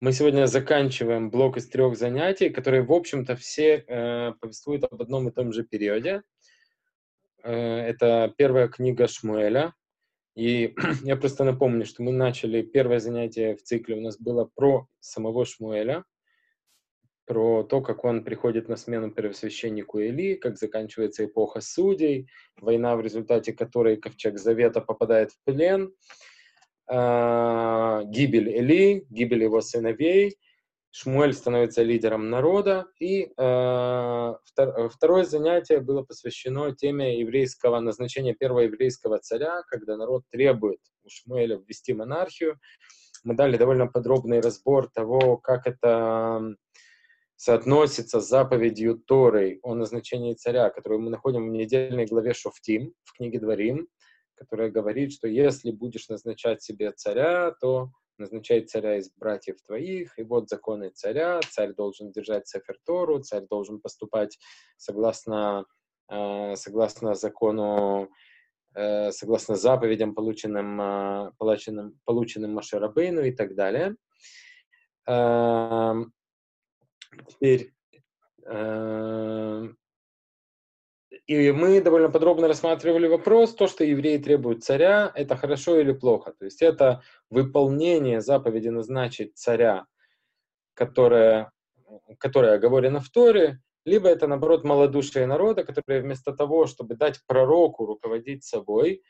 Мы сегодня заканчиваем блок из трех занятий, которые, в общем-то, все э, повествуют об одном и том же периоде. Э, это первая книга Шмуэля. И я просто напомню, что мы начали первое занятие в цикле у нас было про самого Шмуэля, про то, как он приходит на смену первосвященнику Или, как заканчивается эпоха судей, война, в результате которой Ковчег Завета попадает в плен — гибель Эли, гибель его сыновей, Шмуэль становится лидером народа, и э, втор, второе занятие было посвящено теме еврейского назначения первого еврейского царя, когда народ требует у Шмуэля ввести монархию. Мы дали довольно подробный разбор того, как это соотносится с заповедью Торы о назначении царя, которую мы находим в недельной главе Шофтим в книге Дворим которая говорит, что если будешь назначать себе царя, то назначай царя из братьев твоих, и вот законы царя, царь должен держать Сефертору, царь должен поступать согласно, э, согласно закону, э, согласно заповедям, полученным, э, полученным, полученным Машерабейну и так далее. Э, теперь э, и мы довольно подробно рассматривали вопрос, то, что евреи требуют царя, это хорошо или плохо. То есть это выполнение заповеди назначить царя, которая, которая оговорена в Торе, либо это, наоборот, малодушие народа, которые вместо того, чтобы дать пророку руководить собой,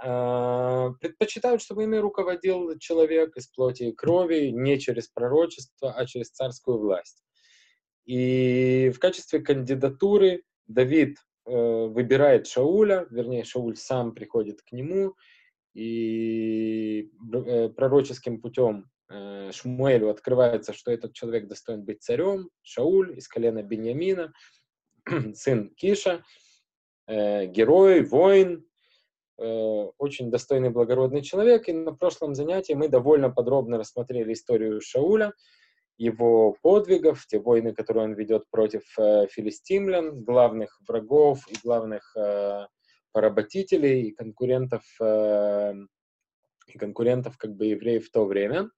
а, предпочитают, чтобы ими руководил человек из плоти и крови, не через пророчество, а через царскую власть. И в качестве кандидатуры Давид выбирает Шауля, вернее, Шауль сам приходит к нему, и э, пророческим путем э, Шмуэлю открывается, что этот человек достоин быть царем, Шауль из колена Беньямина, сын Киша, герой, воин, очень достойный, благородный человек. И на прошлом занятии мы довольно подробно рассмотрели историю Шауля, его подвигов, те войны, которые он ведет против э, филистимлян, главных врагов и главных э, поработителей и конкурентов, э, и конкурентов как бы евреев в то время.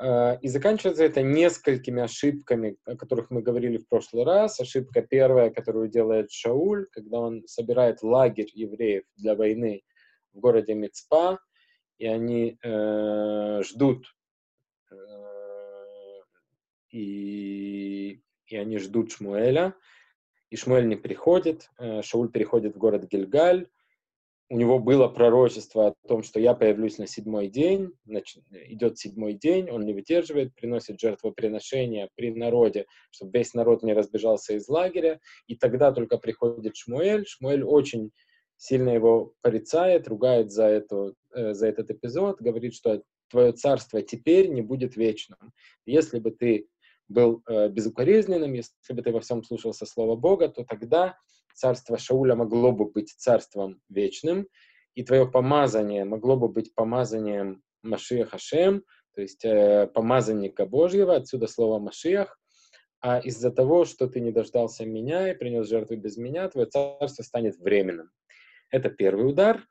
Э, и заканчивается это несколькими ошибками, о которых мы говорили в прошлый раз. Ошибка первая, которую делает Шауль, когда он собирает лагерь евреев для войны в городе Мицпа, и они э, ждут и, и они ждут Шмуэля, и Шмуэль не приходит, э, Шауль переходит в город Гильгаль, у него было пророчество о том, что я появлюсь на седьмой день, значит, идет седьмой день, он не выдерживает, приносит жертвоприношение при народе, чтобы весь народ не разбежался из лагеря, и тогда только приходит Шмуэль. Шмуэль очень сильно его порицает, ругает за, эту, э, за этот эпизод, говорит, что твое царство теперь не будет вечным. Если бы ты был э, безукоризненным, если бы ты во всем слушался Слова Бога, то тогда царство Шауля могло бы быть царством вечным, и твое помазание могло бы быть помазанием Машиах Хашем, то есть э, помазанника Божьего, отсюда слово Машиах, а из-за того, что ты не дождался меня и принес жертву без меня, твое царство станет временным. Это первый удар.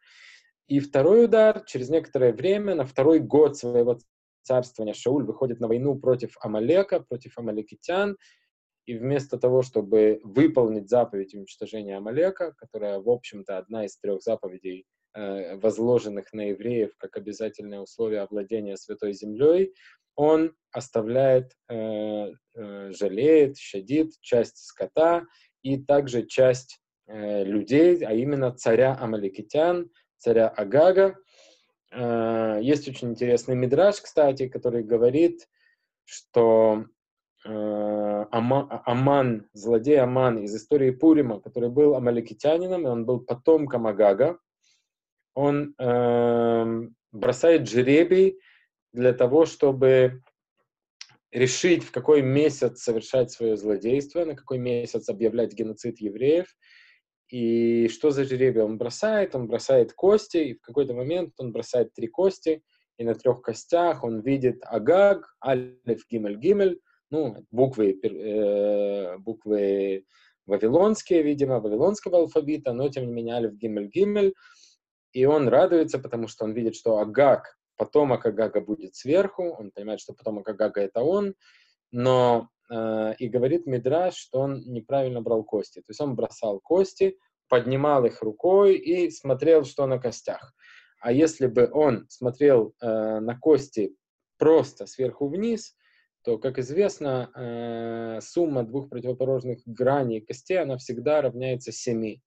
И второй удар, через некоторое время, на второй год своего царствования. Шауль выходит на войну против Амалека, против амалекитян, и вместо того, чтобы выполнить заповедь уничтожения Амалека, которая, в общем-то, одна из трех заповедей, э, возложенных на евреев как обязательное условие овладения Святой Землей, он оставляет, э, э, жалеет, щадит часть скота и также часть людей, а именно царя Амаликитян, царя Агага, есть очень интересный мидраж, кстати, который говорит, что э, Аман, злодей Аман из истории Пурима, который был амаликитянином, и он был потомком Агага, он э, бросает жеребий для того, чтобы решить, в какой месяц совершать свое злодейство, на какой месяц объявлять геноцид евреев. И что за жеребие он бросает? Он бросает кости, и в какой-то момент он бросает три кости, и на трех костях он видит Агаг, Алиф, Гимель, Гимель, ну, буквы, э, буквы вавилонские, видимо, вавилонского алфавита, но тем не менее Алиф, Гимель, Гимель, и он радуется, потому что он видит, что Агаг потомок Агага будет сверху, он понимает, что потомок Агага это он, но и говорит Мидраш, что он неправильно брал кости. То есть он бросал кости, поднимал их рукой и смотрел, что на костях. А если бы он смотрел э, на кости просто сверху вниз, то, как известно, э, сумма двух противоположных граней костей, она всегда равняется 7.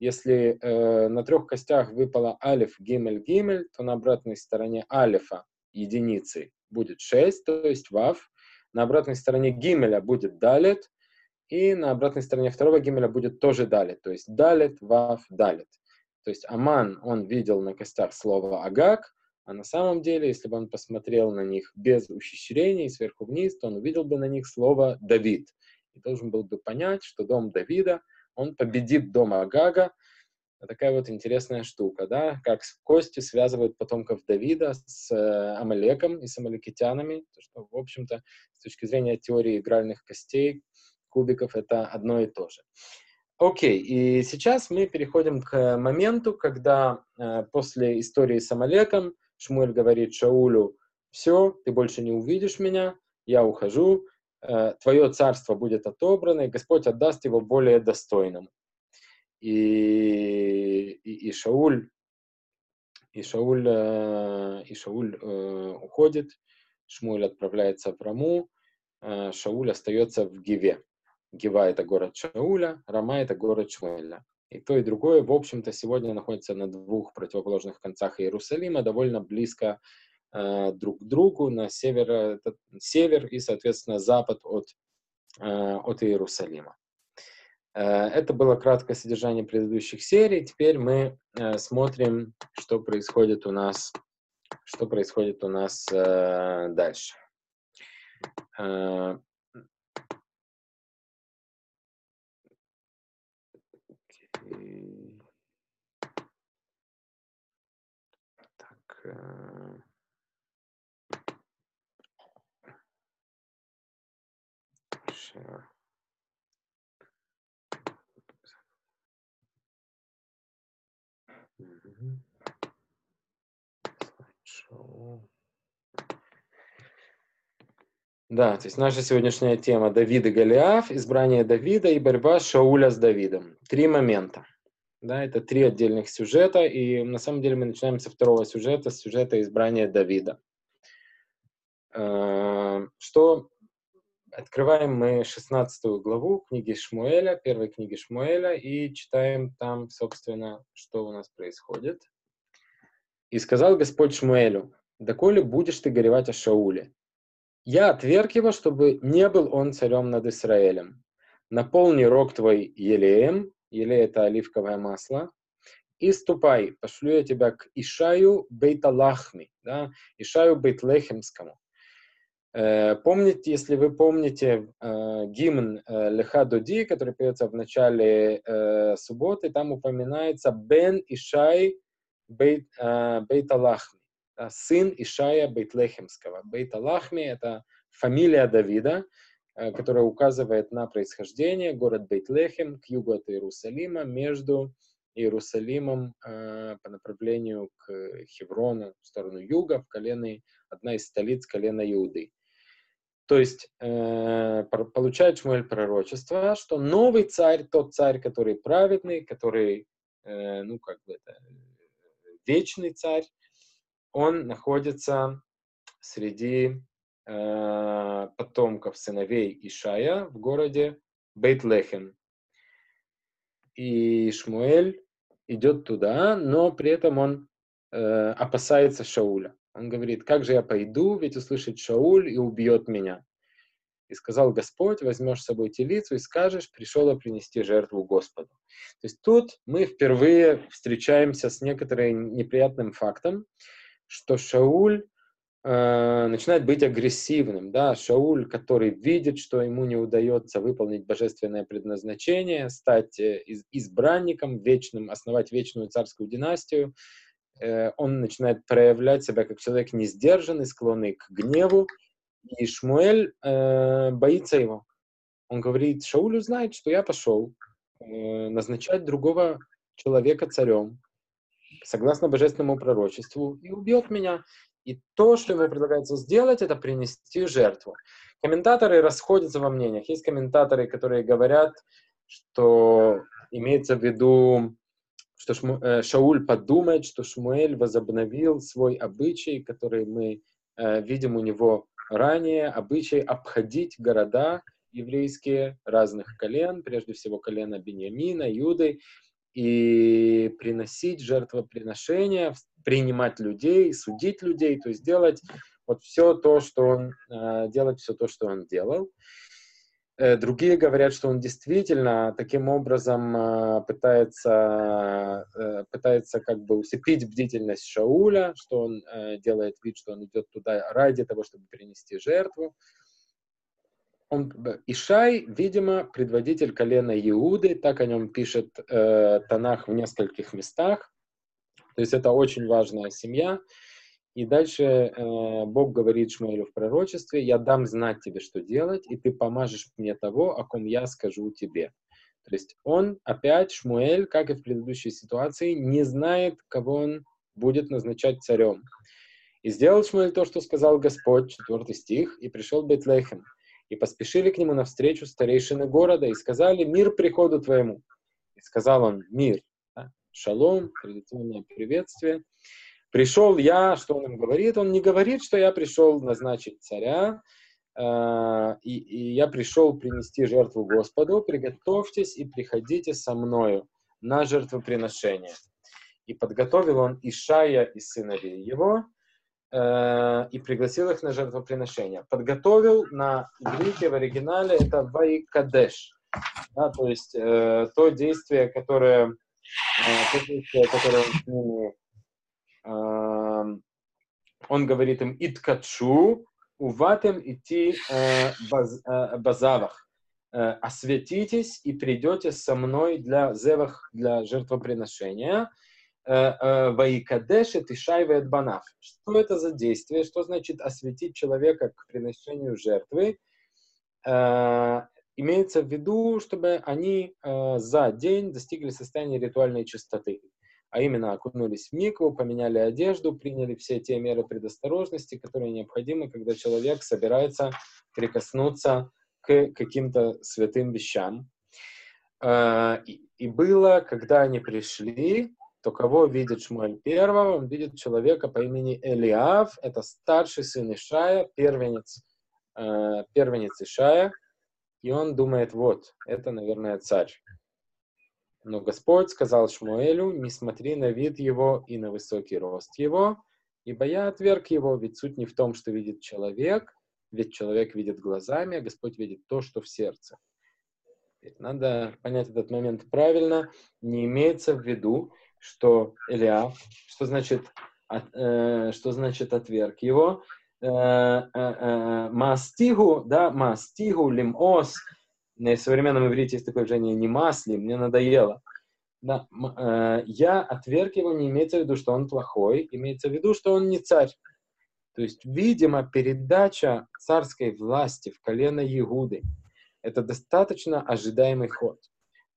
Если э, на трех костях выпало алиф, гимель, гимель, то на обратной стороне алифа единицы будет 6, то есть вав. На обратной стороне гимеля будет далит, и на обратной стороне второго гимеля будет тоже далит, то есть далит, вав, далит. То есть Аман, он видел на костях слово агак, а на самом деле, если бы он посмотрел на них без ухищрений, сверху вниз, то он увидел бы на них слово Давид. И должен был бы понять, что дом Давида — он победит дом Агага. Такая вот интересная штука, да, как кости связывают потомков Давида с э, Амалеком и с амалекитянами, то, что, в общем-то, с точки зрения теории игральных костей, кубиков, это одно и то же. Окей, и сейчас мы переходим к моменту, когда э, после истории с Амалеком Шмуэль говорит Шаулю, все, ты больше не увидишь меня, я ухожу, Э, твое царство будет отобрано, и Господь отдаст его более достойному. И, и, и Шауль, и Шауль, э, и Шауль э, уходит, Шмуль отправляется в Раму, Шауль остается в Гиве. Гива — это город Шауля, Рама — это город Шмуэля. И то, и другое, в общем-то, сегодня находится на двух противоположных концах Иерусалима, довольно близко Э, друг к другу на север, это север и, соответственно, запад от, э, от Иерусалима. Э, это было краткое содержание предыдущих серий. Теперь мы смотрим, что происходит у нас, что происходит у нас дальше. Так. share. Да, то есть наша сегодняшняя тема Давид и Голиаф, избрание Давида и борьба Шауля с Давидом. Три момента. Да, это три отдельных сюжета, и на самом деле мы начинаем со второго сюжета, с сюжета избрания Давида. Э, что Открываем мы 16 главу книги Шмуэля, первой книги Шмуэля, и читаем там, собственно, что у нас происходит. «И сказал Господь Шмуэлю, доколе будешь ты горевать о Шауле? Я отверг его, чтобы не был он царем над Израилем. Наполни рог твой елеем, елей — это оливковое масло, и ступай, пошлю я тебя к Ишаю Бейталахми, да, Ишаю Бейтлехемскому, Э, помните, если вы помните э, гимн э, Леха Дуди, который поется в начале субботы, там упоминается Бен Ишай Бейт, Бейт Алахми, сын Ишая Бейтлехемского. Бейт Алахми — это фамилия Давида, которая указывает на происхождение город Бейтлехем к югу от Иерусалима, между Иерусалимом по направлению к Хеврону, в сторону юга, в колены, одна из столиц колена Иуды. То есть э, получает Шмуэль пророчество, что новый царь, тот царь, который праведный, который, э, ну, как бы это, вечный царь, он находится среди э, потомков сыновей Ишая в городе Бейтлехем. И Шмуэль идет туда, но при этом он э, опасается Шауля. Он говорит, как же я пойду, ведь услышит Шауль и убьет меня. И сказал Господь, возьмешь с собой телицу и скажешь, пришел я принести жертву Господу. То есть тут мы впервые встречаемся с некоторым неприятным фактом, что Шауль э, начинает быть агрессивным. Да? Шауль, который видит, что ему не удается выполнить божественное предназначение, стать э, избранником вечным, основать вечную царскую династию, Э, он начинает проявлять себя как человек не сдержанный, склонный к гневу, и Шмуэль э, боится его. Он говорит, Шаулю знает, что я пошел э, назначать другого человека царем, согласно божественному пророчеству, и убьет меня. И то, что ему предлагается сделать, это принести жертву. Комментаторы расходятся во мнениях. Есть комментаторы, которые говорят, что имеется в виду, что э, Шауль подумает, что Шмуэль возобновил свой обычай, который мы э, видим у него ранее, обычай обходить города еврейские разных колен, прежде всего колена Беньямина, Юды, и приносить жертвоприношения, принимать людей, судить людей, то есть делать вот все то, что он, э, делать все то, что он делал. Э, другие говорят, что он действительно таким образом э, пытается, пытается как бы усыпить бдительность Шауля, что он делает вид, что он идет туда ради того, чтобы принести жертву. Он, Ишай, видимо, предводитель колена Иуды, так о нем пишет э, Танах в нескольких местах. То есть это очень важная семья. И дальше э, Бог говорит Шмуэлю в пророчестве, я дам знать тебе, что делать, и ты помажешь мне того, о ком я скажу тебе. То есть он опять, Шмуэль, как и в предыдущей ситуации, не знает, кого он будет назначать царем. И сделал Шмуэль то, что сказал Господь, четвертый стих, и пришел Бетлехем. И поспешили к нему навстречу старейшины города и сказали, мир приходу твоему. И сказал он, мир, да? шалом, традиционное приветствие. Пришел я, что он им говорит? Он не говорит, что я пришел назначить царя, э, и, и я пришел принести жертву Господу. Приготовьтесь и приходите со мною на жертвоприношение. И подготовил он Ишая и сыновей его, э, и пригласил их на жертвоприношение. Подготовил на иврите в оригинале это вайкадеш, да, то есть э, то действие, которое, э, то действие, которое он с ними он говорит им «Иткачу, уватем идти э, баз, э, базавах, э, осветитесь и придете со мной для зевах, для жертвоприношения». Ваикадеш и Тишай банав. Что это за действие? Что значит осветить человека к приношению жертвы? Имеется в виду, чтобы они за день достигли состояния ритуальной чистоты а именно окунулись в микву, поменяли одежду, приняли все те меры предосторожности, которые необходимы, когда человек собирается прикоснуться к каким-то святым вещам. И было, когда они пришли, то кого видит Шмуэль первого? Он видит человека по имени Элиав, это старший сын Ишая, первенец, а, первенец Ишая, и он думает, вот, это, наверное, царь. Но Господь сказал Шмуэлю, не смотри на вид его и на высокий рост его, ибо я отверг его, ведь суть не в том, что видит человек, ведь человек видит глазами, а Господь видит то, что в сердце. Надо понять этот момент правильно. Не имеется в виду, что Илиав, что значит, э, что значит отверг его, э, э, э, мастигу, да, мастигу, лимос, на современном иврите есть такое выражение «не масли», мне надоело. Да, э, я отверг его, не имеется в виду, что он плохой, имеется в виду, что он не царь. То есть, видимо, передача царской власти в колено Иуды – это достаточно ожидаемый ход.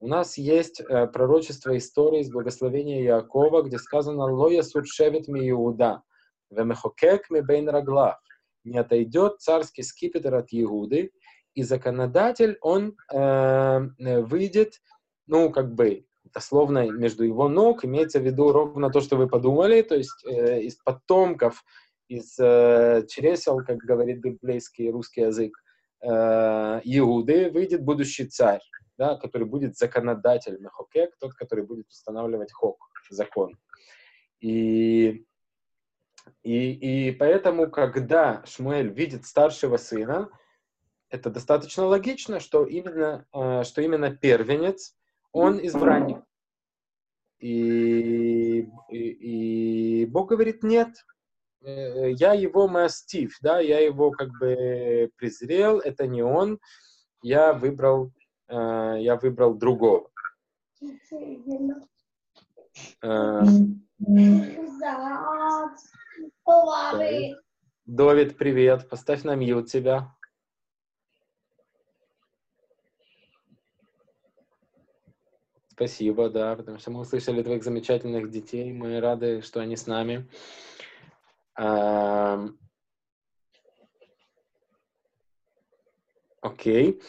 У нас есть э, пророчество истории из благословения Иакова, где сказано «Лоя суршевит ми Иуда, вемехокек ми бейн раглав». Не отойдет царский скипетр от Иуды, и законодатель, он э, выйдет, ну, как бы, дословно между его ног, имеется в виду ровно то, что вы подумали, то есть э, из потомков, из э, чресел, как говорит библейский русский язык, э, Иуды выйдет будущий царь, да, который будет законодатель Мехокек, тот, который будет устанавливать хок, закон. И, и, и поэтому, когда Шмуэль видит старшего сына, это достаточно логично, что именно, э, что именно первенец, он избранник. И, и, и Бог говорит, нет, э, я его мастив, да, я его как бы презрел, это не он, я выбрал, э, я выбрал другого. Довид, привет, поставь на мьют тебя. Спасибо, да, потому что мы услышали твоих замечательных детей, мы рады, что они с нами. Окей.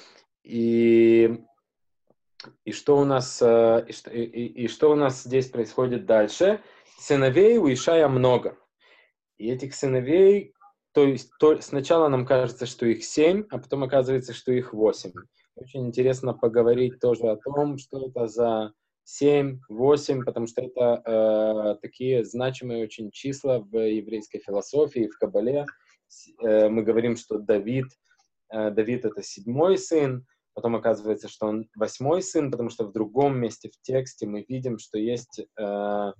И, и что у нас и, что, и, и что у нас здесь происходит дальше? Сыновей у Ишая много. И этих сыновей, то есть то, сначала нам кажется, что их семь, а потом оказывается, что их восемь. Очень интересно поговорить тоже о том, что это за 7, 8, потому что это э, такие значимые очень числа в еврейской философии, в Кабале. Э, мы говорим, что Давид, э, Давид это седьмой сын, потом оказывается, что он восьмой сын, потому что в другом месте в тексте мы видим, что есть, э,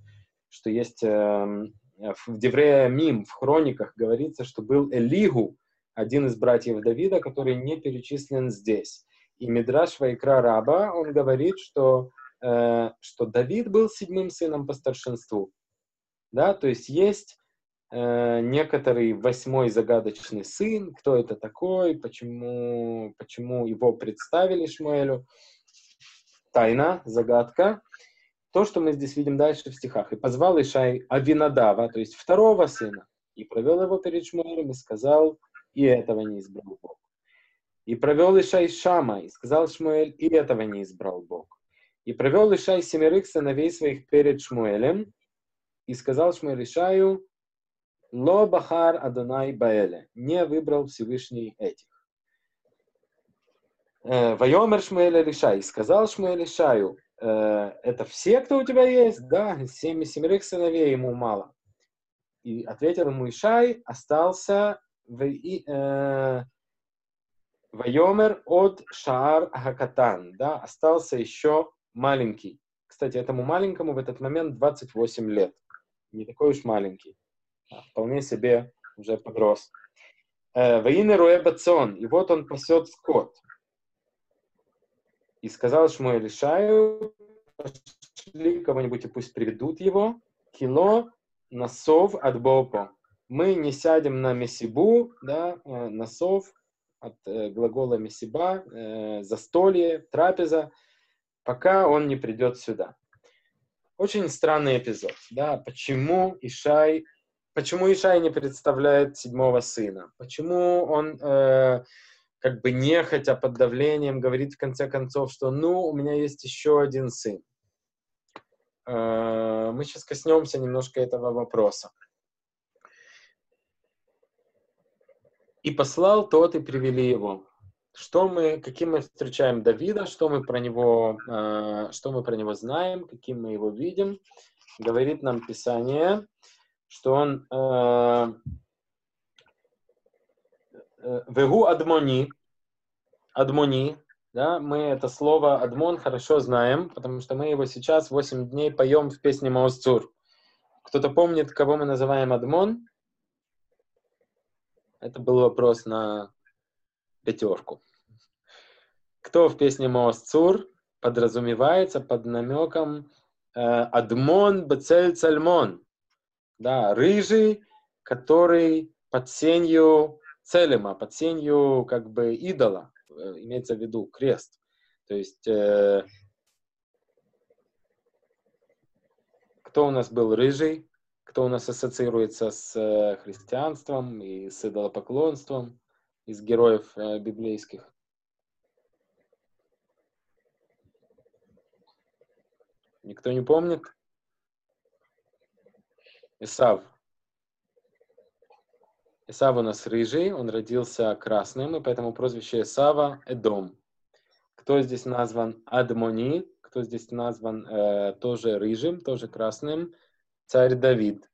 что есть э, в Деврея Мим, в хрониках говорится, что был Элигу, один из братьев Давида, который не перечислен здесь. И Мидраш Вайкра Раба, он говорит, что что Давид был седьмым сыном по старшинству. Да, то есть есть э, некоторый восьмой загадочный сын, кто это такой, почему, почему его представили Шмуэлю. Тайна, загадка. То, что мы здесь видим дальше в стихах. «И позвал Ишай Авинадава, то есть второго сына, и провел его перед Шмуэлем и сказал, и этого не избрал Бог. И провел Ишай Шама, и сказал Шмуэль, и этого не избрал Бог. И провел Ишай семерых сыновей своих перед Шмуэлем, и сказал Шмуэль Ишаю, Ло Бахар Адонай Баэле, не выбрал Всевышний этих. Э, Вайомер Шмуэль Ишай, сказал Шмуэль Ишаю, «Э, это все, кто у тебя есть? Да, семь семерых сыновей ему мало. И ответил ему Ишай, остался в, э, Вайомер от Шаар Хакатан, да, остался еще маленький. Кстати, этому маленькому в этот момент 28 лет. Не такой уж маленький. А вполне себе уже подрос. Э, Воины Руэбацон. И вот он пасет скот. И сказал Шмуэль Ишаю, пошли кого-нибудь и пусть приведут его. Кило насов от Бопо. Мы не сядем на месибу, да, э, насов от э, глагола месиба, застолье, трапеза, пока он не придет сюда. Очень странный эпизод, да, почему Ишай, почему Ишай не представляет седьмого сына, почему он э, как бы нехотя под давлением говорит в конце концов, что ну, у меня есть еще один сын. Э, мы сейчас коснемся немножко этого вопроса. И послал тот, и привели его. Что мы, каким мы встречаем Давида, что мы про него, э, что мы про него знаем, каким мы его видим, говорит нам Писание, что он э, э, Вегу Адмони, Адмони, да, мы это слово Адмон хорошо знаем, потому что мы его сейчас 8 дней поем в песне Маусцур. Кто-то помнит, кого мы называем Адмон? Это был вопрос на пятерку. Кто в песне Моосцур подразумевается под намеком э, Адмон Бецель Цальмон, да, рыжий, который под сенью Целема, под сенью как бы идола, э, имеется в виду крест. То есть э, кто у нас был рыжий, кто у нас ассоциируется с христианством и с идолопоклонством из героев э, библейских. Никто не помнит? Исав. Исав у нас рыжий, он родился красным, и поэтому прозвище Исава Эдом. Кто здесь назван Адмони, кто здесь назван э, тоже рыжим, тоже красным? Царь Давид.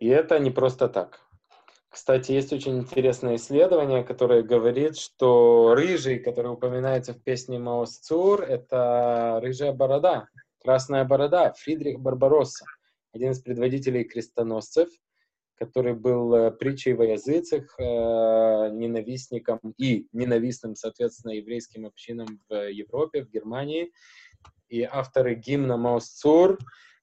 И это не просто так. Кстати, есть очень интересное исследование, которое говорит, что рыжий, который упоминается в песне Маос Цур, это рыжая борода, красная борода, Фридрих Барбаросса, один из предводителей крестоносцев, который был э, притчей во языцах, э, ненавистником и ненавистным, соответственно, еврейским общинам в Европе, в Германии. И авторы гимна Маос Цур,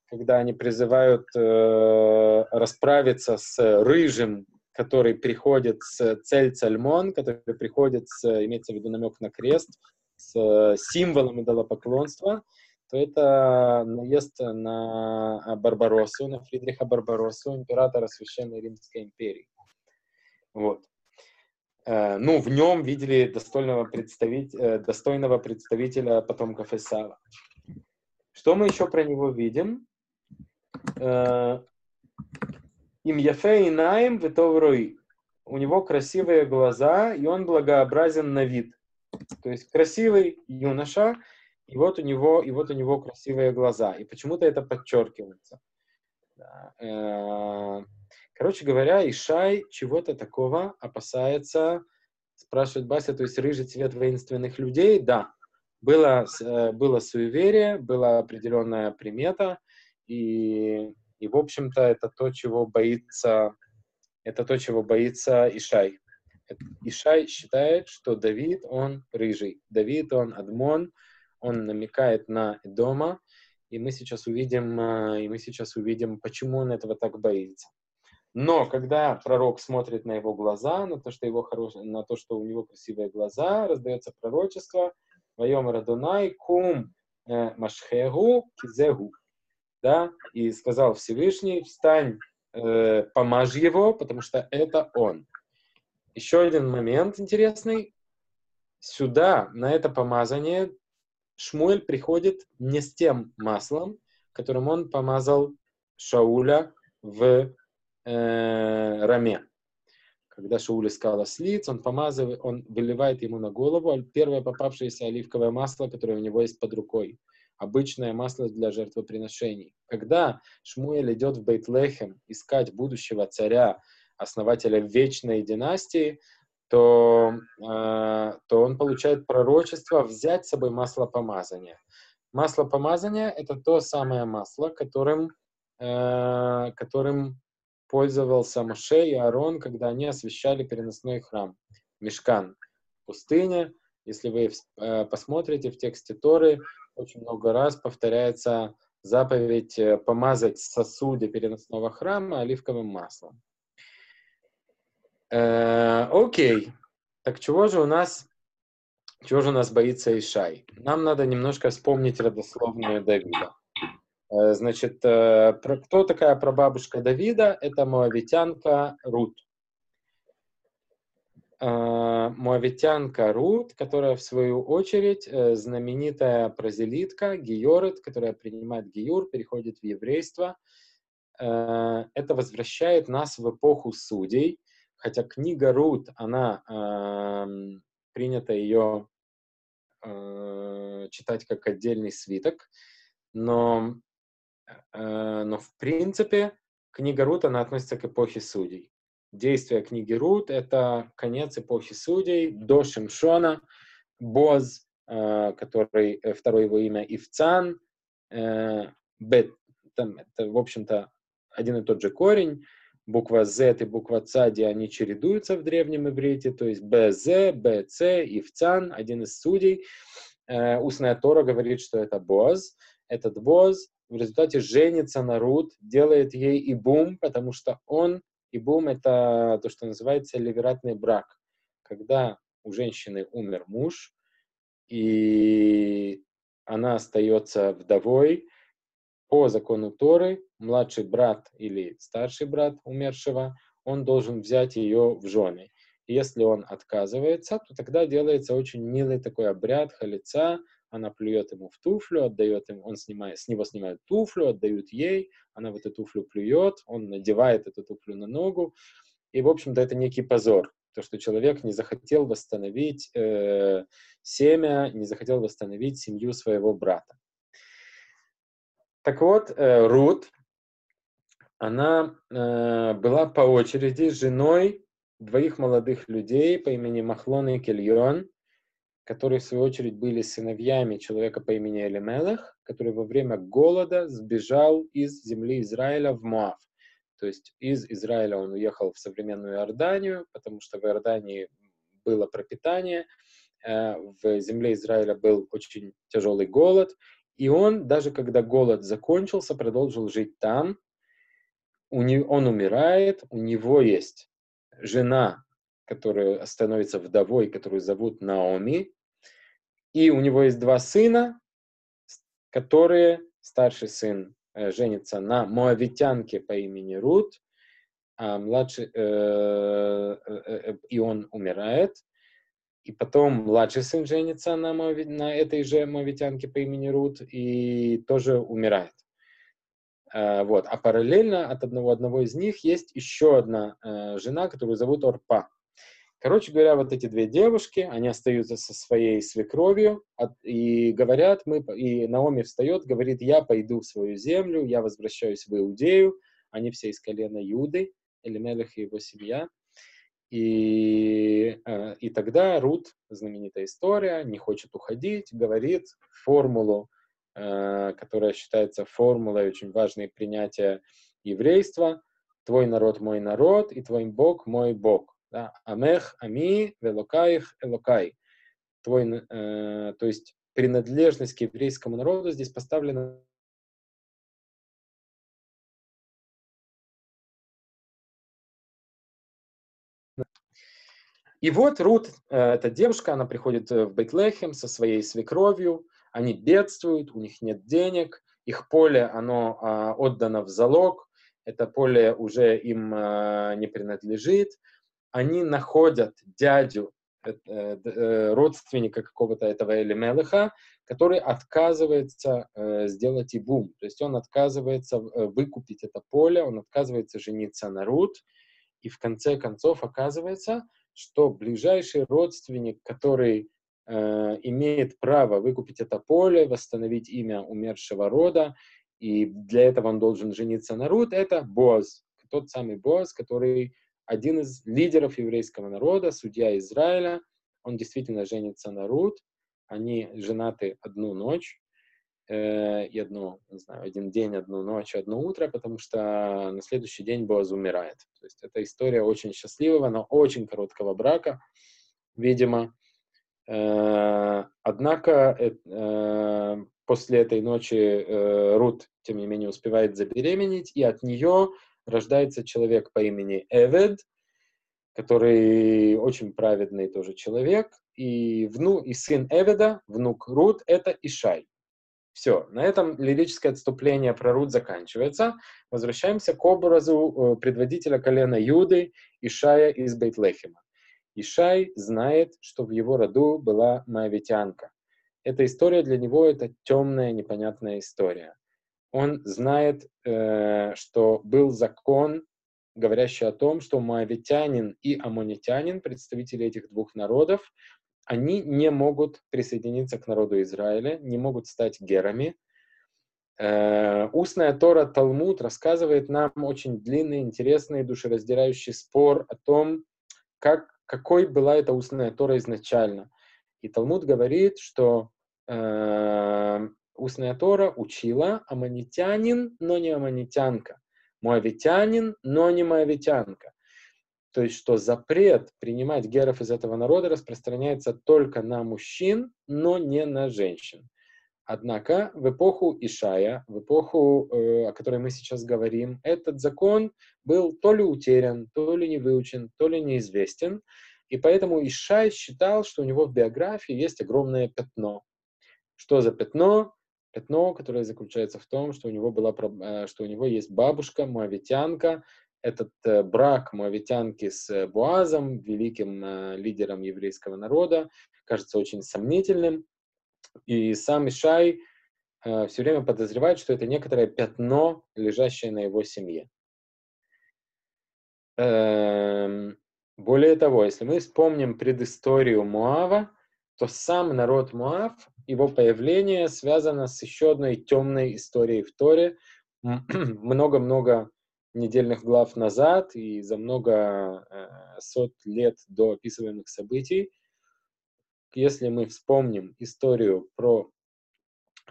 когда они призывают э, расправиться с рыжим который приходит с цель цальмон, который приходит с, имеется в виду намек на крест, с символом идолопоклонства, то это наезд на Барбаросу, на Фридриха Барбаросу, императора Священной Римской империи. Вот. Э, ну, в нем видели достойного, представителя, э, достойного представителя потомков Исава. Что мы еще про него видим? Э, Им яфе и наим ветоврой. У него красивые глаза, и он благообразен на вид. То есть красивый юноша, и вот у него, и вот у него красивые глаза. И почему-то это подчеркивается. Короче говоря, Ишай чего-то такого опасается, спрашивает Бася, то есть рыжий цвет воинственных людей, да, было, э, было суеверие, была определенная примета, и, и в общем-то, это то, чего боится, это то, чего боится Ишай. Ишай считает, что Давид, он рыжий. Давид, он Адмон, он намекает на Эдома, и мы сейчас увидим, э, и мы сейчас увидим, почему он этого так боится. Но когда пророк смотрит на его глаза, на то, что, его хорош... на то, что у него красивые глаза, раздается пророчество «Вайом Радунай кум э, машхегу кизегу». Да? И сказал Всевышний, встань, э, помажь его, потому что это он. Еще один момент интересный. Сюда, на это помазание, Шмуэль приходит не с тем маслом, которым он помазал Шауля в э, раме. Когда Шауль искал ослиц, он помазывает, он выливает ему на голову первое попавшееся оливковое масло, которое у него есть под рукой. Обычное масло для жертвоприношений. Когда Шмуэль идет в Бейтлехем искать будущего царя, основателя вечной династии, то, э, то он получает пророчество взять с собой масло помазания. Масло помазания — это то самое масло, которым, э, которым пользовался Моше и Аарон, когда они освещали переносной храм, мешкан, пустыня. Если вы э, посмотрите в тексте Торы, очень много раз повторяется заповедь э, помазать сосуды переносного храма оливковым маслом. Э, окей. Так чего же у нас, чего же у нас боится Ишай? Нам надо немножко вспомнить родословную Давида. Э, значит, э, кто такая прабабушка Давида? Это моавитянка Рут. Э, моавитянка Рут, которая в свою очередь знаменитая прозелитка, гиорет, которая принимает гиюр, переходит в еврейство. Это возвращает нас в эпоху судей, хотя книга Рут, она принято ее читать как отдельный свиток, но Э, но в принципе книга Рут, она относится к эпохе судей. Действие книги Рут — это конец эпохи судей до Шимшона, Боз, э, который, э, второе его имя Ивцан, Бет, там, это, в общем-то, один и тот же корень, буква Z и буква Цади, они чередуются в древнем иврите, то есть БЗ, БЦ, Ивцан, один из судей. Устная Тора говорит, что это Боз. Этот Боз в результате женится на Рут, делает ей и бум, потому что он, и бум это то, что называется ливератный брак. Когда у женщины умер муж, и она остается вдовой, по закону Торы, младший брат или старший брат умершего, он должен взять ее в жены. Если он отказывается, то тогда делается очень милый такой обряд халица, она плюет ему в туфлю, отдает ему, он снимает, с него снимают туфлю, отдают ей, она в эту туфлю плюет, он надевает эту туфлю на ногу, и, в общем-то, это некий позор, то, что человек не захотел восстановить э, семя, не захотел восстановить семью своего брата. Так вот, э, Рут, она э, была по очереди женой двоих молодых людей по имени Махлон и Кельон, которые, в свою очередь, были сыновьями человека по имени Элимелех, который во время голода сбежал из земли Израиля в Моав. То есть из Израиля он уехал в современную Иорданию, потому что в Иордании было пропитание, э, в земле Израиля был очень тяжелый голод, и он, даже когда голод закончился, продолжил жить там. Он умирает, у него есть жена, которая становится вдовой, которую зовут Наоми, и у него есть два сына, которые старший сын э, женится на моавитянке по имени Рут, а младший, э, э, э, и он умирает, и потом младший сын женится на, мови, на этой же моавитянке по имени Рут и тоже умирает. Э, вот. А параллельно от одного, одного из них есть еще одна э, жена, которую зовут Орпа. Короче говоря, вот эти две девушки, они остаются со своей свекровью и говорят, мы, и Наоми встает, говорит, я пойду в свою землю, я возвращаюсь в Иудею, они все из колена Юды, Элимелех и его семья. И, э, и тогда Рут, знаменитая история, не хочет уходить, говорит формулу, э, которая считается формулой очень важной принятия еврейства. Твой народ мой народ, и твой Бог мой Бог. Да? Амех, ами, велокаих, элокай. Твой, э, то есть принадлежность к еврейскому народу здесь поставлена И вот Рут, э, эта девушка, она приходит э, в Бейтлехем со своей свекровью, они бедствуют, у них нет денег, их поле, оно а, отдано в залог, это поле уже им а, не принадлежит. Они находят дядю, э, родственника какого-то этого Элимелеха, который отказывается сделать ибум, то есть он отказывается выкупить это поле, он отказывается жениться на Рут, и в конце концов оказывается, что ближайший родственник, который э, имеет право выкупить это поле, восстановить имя умершего рода, и для этого он должен жениться на Рут, это Боз, тот самый Боз, который один из лидеров еврейского народа, судья Израиля, он действительно женится на Рут, они женаты одну ночь, э, и одну, не знаю, один день, одну ночь, одно утро, потому что на следующий день Боаз умирает. То есть это история очень счастливого, но очень короткого брака, видимо. Э, однако э, э после этой ночи э, Рут, тем не менее, успевает забеременеть, и от нее рождается человек по имени Эвед, который очень праведный тоже человек, и, вну, и сын Эведа, внук Рут, это Ишай. Все, на этом лирическое отступление про Рут заканчивается. Возвращаемся к образу э, предводителя колена Юды Ишая из Бейтлехема. Ишай знает, что в его роду была моавитянка. Эта история для него это темная, непонятная история. Он знает, э, что был закон, говорящий о том, что моавитянин и аммонитянин, представители этих двух народов, они не могут присоединиться к народу Израиля, не могут стать герами. Э, устная Тора Талмуд рассказывает нам очень длинный, интересный, душераздирающий спор о том, как, какой была эта устная Тора изначально. И Талмуд говорит, что э, устная Тора учила аманитянин, но не аманитянка, моавитянин, но не моавитянка. То есть, что запрет принимать геров из этого народа распространяется только на мужчин, но не на женщин. Однако в эпоху Ишая, в эпоху, э, о которой мы сейчас говорим, этот закон был то ли утерян, то ли не выучен, то ли неизвестен. И поэтому Ишай считал, что у него в биографии есть огромное пятно. Что за пятно? Пятно, которое заключается в том, что у него, была, э, что у него есть бабушка, моавитянка, этот э, брак моавитянки с э, Буазом, великим лидером еврейского народа, кажется очень сомнительным. И сам Ишай все время подозревает, что это некоторое пятно, лежащее на его семье. Эм, более того, если мы вспомним предысторию Муава, то сам народ Муав, его появление связано с еще одной темной историей в Торе. Много-много недельных глав назад и за много э, сот лет до описываемых событий, если мы вспомним историю про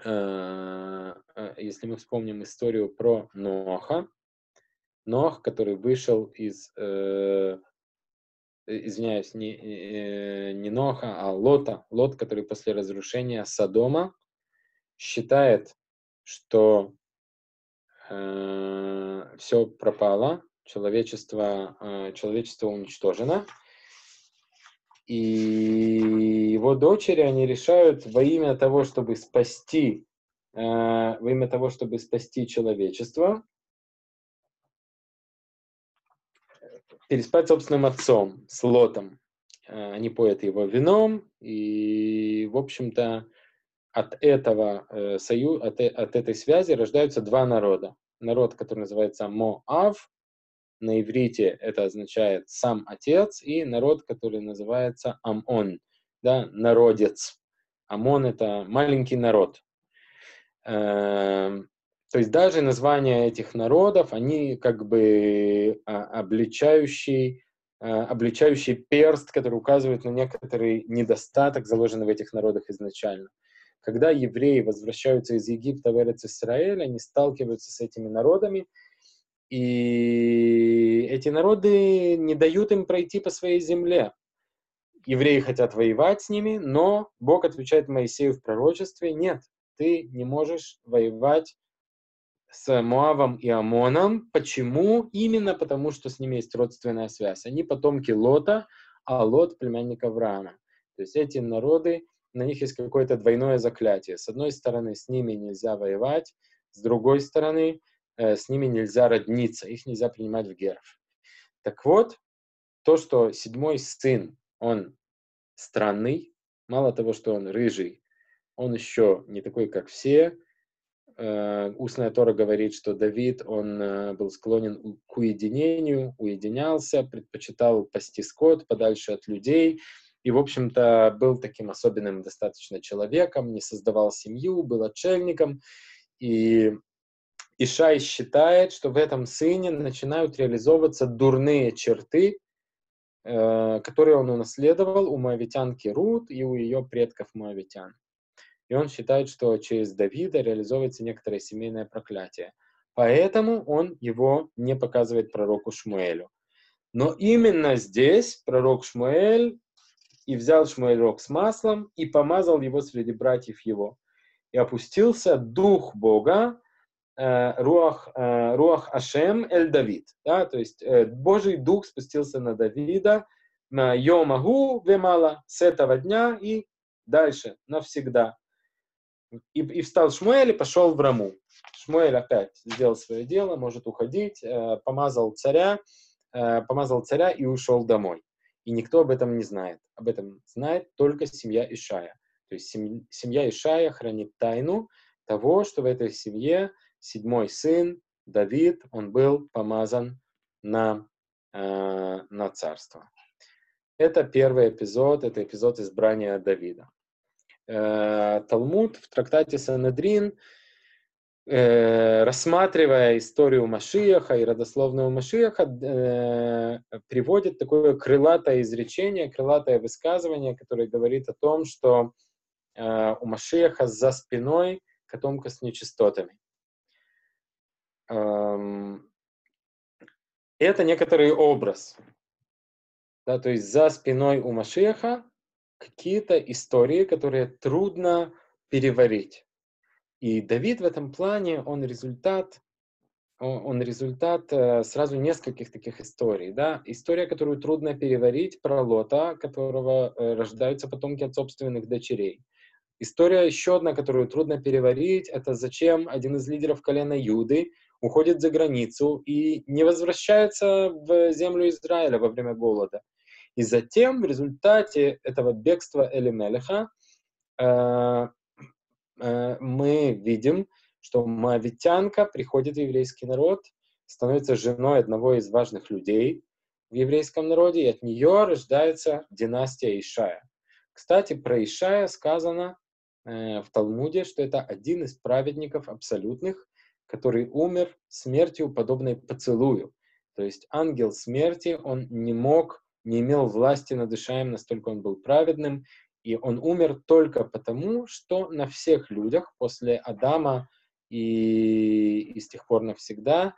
э, э, если мы вспомним историю про Ноха, Нох, который вышел из, э, извиняюсь, не, э, не Ноха, а Лота, Лот, который после разрушения Содома считает, что э, все пропало, человечество, э, человечество уничтожено. И его дочери, они решают во имя того, чтобы спасти во имя того, чтобы спасти человечество, переспать с собственным отцом, с Лотом. Они поят его вином, и, в общем-то, от этого э, союз, от, от этой связи рождаются два народа. Народ, который называется Моав, на иврите это означает сам отец, и народ, который называется Амон, да, народец. Амон это маленький народ. Э, то есть даже названия этих народов, они как бы а, обличающий, а, обличающий перст, который указывает на некоторый недостаток, заложенный в этих народах изначально. Когда евреи возвращаются из Египта в Эрец Исраэль, они сталкиваются с этими народами, и эти народы не дают им пройти по своей земле. Евреи хотят воевать с ними, но Бог отвечает Моисею в пророчестве, нет, ты не можешь воевать с Моавом и Амоном. Почему? Именно потому, что с ними есть родственная связь. Они потомки Лота, а Лот — племянник Авраама. То есть эти народы на них есть какое-то двойное заклятие. С одной стороны, с ними нельзя воевать, с другой стороны, э, с ними нельзя родниться, их нельзя принимать в геров. Так вот, то, что седьмой сын, он странный, мало того, что он рыжий, он еще не такой, как все. Э, устная Тора говорит, что Давид, он э, был склонен к уединению, уединялся, предпочитал пасти скот подальше от людей, и, в общем-то, был таким особенным достаточно человеком, не создавал семью, был отшельником. И Ишай считает, что в этом сыне начинают реализовываться дурные черты, э, которые он унаследовал у моавитянки Рут и у ее предков моавитян. И он считает, что через Давида реализовывается некоторое семейное проклятие. Поэтому он его не показывает пророку Шмуэлю. Но именно здесь пророк Шмуэль и взял Шмуэль рог с маслом и помазал его среди братьев его. И опустился дух Бога, э, руах, э, руах Ашем эль Давид. Да, то есть э, Божий дух спустился на Давида на Йомагу Вемала с этого дня и дальше, навсегда. И, и встал Шмуэль и пошел в Раму. Шмуэль опять сделал свое дело, может уходить, э, помазал царя, э, помазал царя и ушел домой и никто об этом не знает. Об этом знает только семья Ишая. То есть семья Ишая хранит тайну того, что в этой семье седьмой сын Давид, он был помазан на, э, на царство. Это первый эпизод, это эпизод избрания Давида. Э, Талмуд в трактате Санедрин э, рассматривая историю Машиаха и родословного Машиаха, э, приводит такое крылатое изречение, крылатое высказывание, которое говорит о том, что у Машиаха за спиной котомка с нечистотами. Эм, это некоторый образ. Да, то есть за спиной у Машиаха какие-то истории, которые трудно переварить. И Давид в этом плане, он результат, он результат э, сразу нескольких таких историй. Да? История, которую трудно переварить, про Лота, которого э, рождаются потомки от собственных дочерей. История еще одна, которую трудно переварить, это зачем один из лидеров колена Юды уходит за границу и не возвращается в землю Израиля во время голода. И затем в результате этого бегства Элимелеха э, Э, мы видим, что Моавитянка приходит в еврейский народ, становится женой одного из важных людей в еврейском народе, и от нее рождается династия Ишая. Кстати, про Ишая сказано э, в Талмуде, что это один из праведников абсолютных, который умер смертью, подобной поцелую. То есть ангел смерти, он не мог, не имел власти над Ишаем, настолько он был праведным, и он умер только потому, что на всех людях после Адама и, и с тех пор навсегда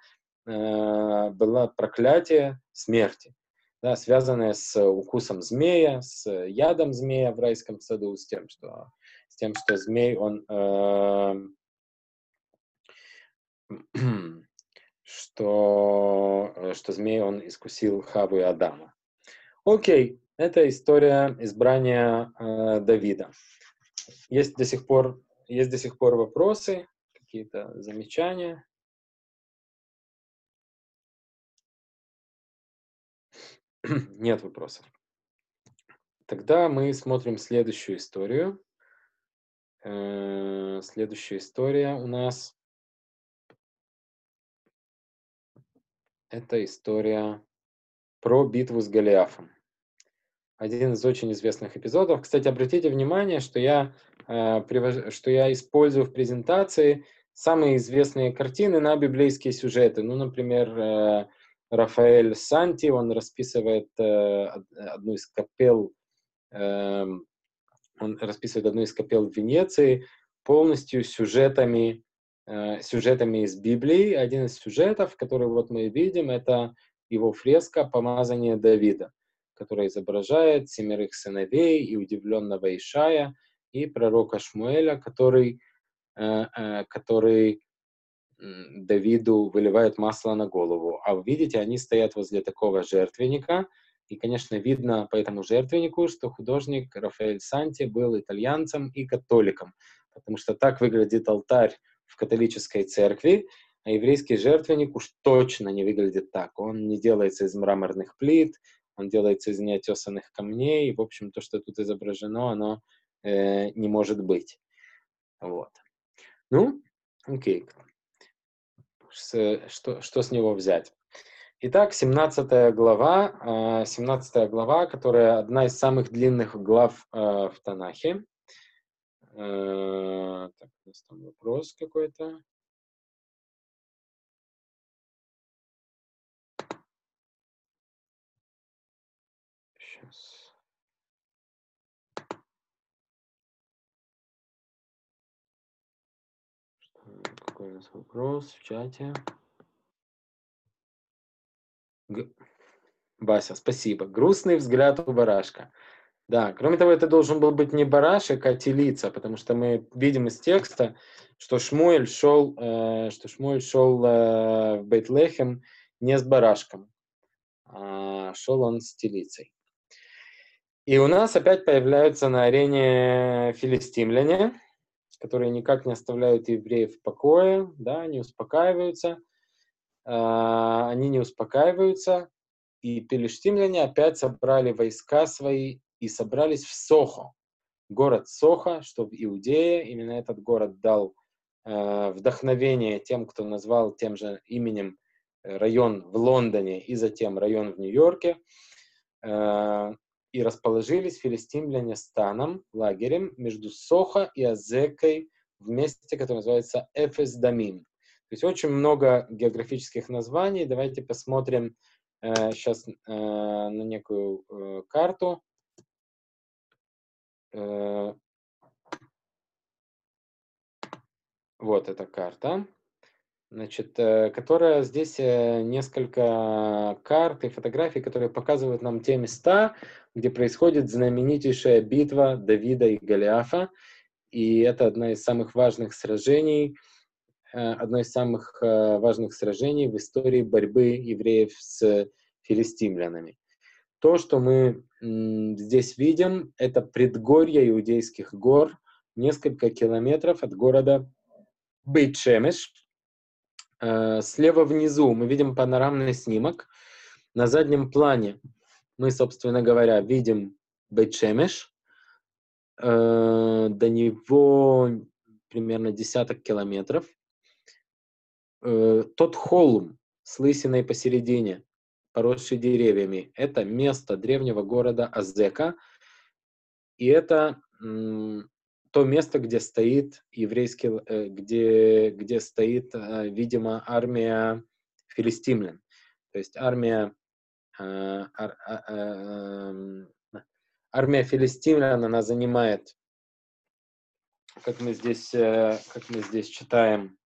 э, было проклятие смерти, да, связанное с укусом змея, с ядом змея в райском саду, с тем, что, с тем, что змей, он э, что, что змей, он искусил Хаву и Адама. Окей, это история избрания э, Давида. Есть до сих пор есть до сих пор вопросы, какие-то замечания? Нет вопросов. Тогда мы смотрим следующую историю. Э, следующая история у нас это история про битву с Голиафом. Один из очень известных эпизодов. Кстати, обратите внимание, что я, э, что я использую в презентации самые известные картины на библейские сюжеты. Ну, например, э, Рафаэль Санти, он расписывает э, одну из капел, эм, он расписывает одну из капел в Венеции полностью сюжетами, э, сюжетами из Библии. Один из сюжетов, который вот мы видим, это его фреска «Помазание Давида», которая изображает семерых сыновей и удивленного Ишая и пророка Шмуэля, который, э, который Давиду выливают масло на голову. А вы видите, они стоят возле такого жертвенника, и, конечно, видно по этому жертвеннику, что художник Рафаэль Санти был итальянцем и католиком, потому что так выглядит алтарь в католической церкви, а еврейский жертвенник уж точно не выглядит так. Он не делается из мраморных плит, он делается из неотесанных камней, и, в общем, то, что тут изображено, оно э, не может быть. Вот. Ну, окей что, что с него взять. Итак, 17 глава, 17 а, глава, которая одна из самых длинных глав а, в Танахе. Э, так, у нас там вопрос какой-то. Сейчас. какой у нас вопрос в чате? Г... Бася, спасибо. Грустный взгляд у барашка. Да, кроме того, это должен был быть не барашек, а телица, потому что мы видим из текста, что Шмуэль шел, э, что Шмуэль шел э, в Бейтлехем не с барашком, а шел он с телицей. И у нас опять появляются на арене филистимляне, которые никак не оставляют евреев в покое, да, не успокаиваются, э, они не успокаиваются, и пелештимляне опять собрали войска свои и собрались в Сохо, город Сохо, что в Иудее, именно этот город дал э, вдохновение тем, кто назвал тем же именем э, район в Лондоне и затем район в Нью-Йорке. Э, и расположились филистимляне станом, лагерем между Сохо и Азекой в месте, которое называется Эфес-Дамим. То есть очень много географических названий. Давайте посмотрим э, сейчас э, на некую э, карту. Э, вот эта карта значит, э, которая здесь э, несколько карт и фотографий, которые показывают нам те места, где происходит знаменитейшая битва Давида и Голиафа. И это одна из самых важных сражений, э, одно из самых важных сражений в истории борьбы евреев с филистимлянами. То, что мы здесь видим, это предгорье иудейских гор, несколько километров от города Бейт-Шемеш, слева внизу мы видим панорамный снимок. На заднем плане мы, собственно говоря, видим Бейчемеш. Э, до него примерно десяток километров. Э, тот холм с лысиной посередине, поросший деревьями, это место древнего города Азека. И это то место, где стоит еврейский, э, где, где стоит, э, видимо, армия филистимлян. То есть армия, э, эм, армия филистимлян, она занимает, как мы здесь, как мы здесь читаем,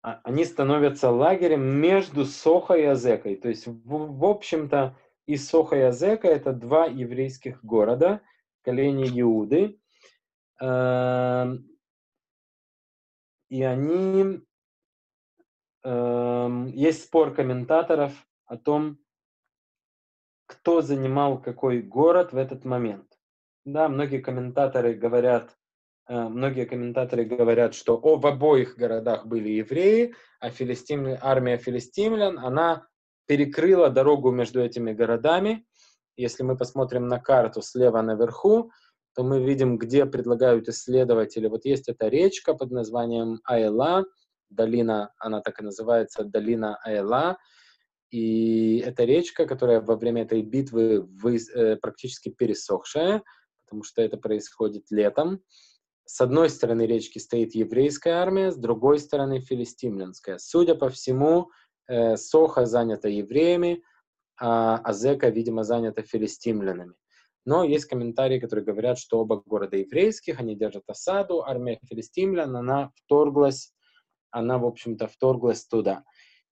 а, они становятся лагерем между Сохо и Азекой. То есть, в, в общем-то, и Сохо и Азека — это два еврейских города — колене Иуды. Эм, и они... Эм, есть спор комментаторов о том, кто занимал какой город в этот момент. Да, многие комментаторы говорят, э, многие комментаторы говорят, что о, в обоих городах были евреи, а филистим, армия филистимлян, она перекрыла дорогу между этими городами. Если мы посмотрим на карту слева наверху, то мы видим, где предлагают исследователи. Вот есть эта речка под названием Айла, долина, она так и называется, долина Айла, и это речка, которая во время этой битвы вы, э, практически пересохшая, потому что это происходит летом. С одной стороны речки стоит еврейская армия, с другой стороны филистимлянская. Судя по всему, э, Соха занята евреями, а Азека, видимо, занята филистимлянами. Но есть комментарии, которые говорят, что оба города еврейских, они держат осаду, армия филистимлян, она вторглась, она, в общем-то, вторглась туда.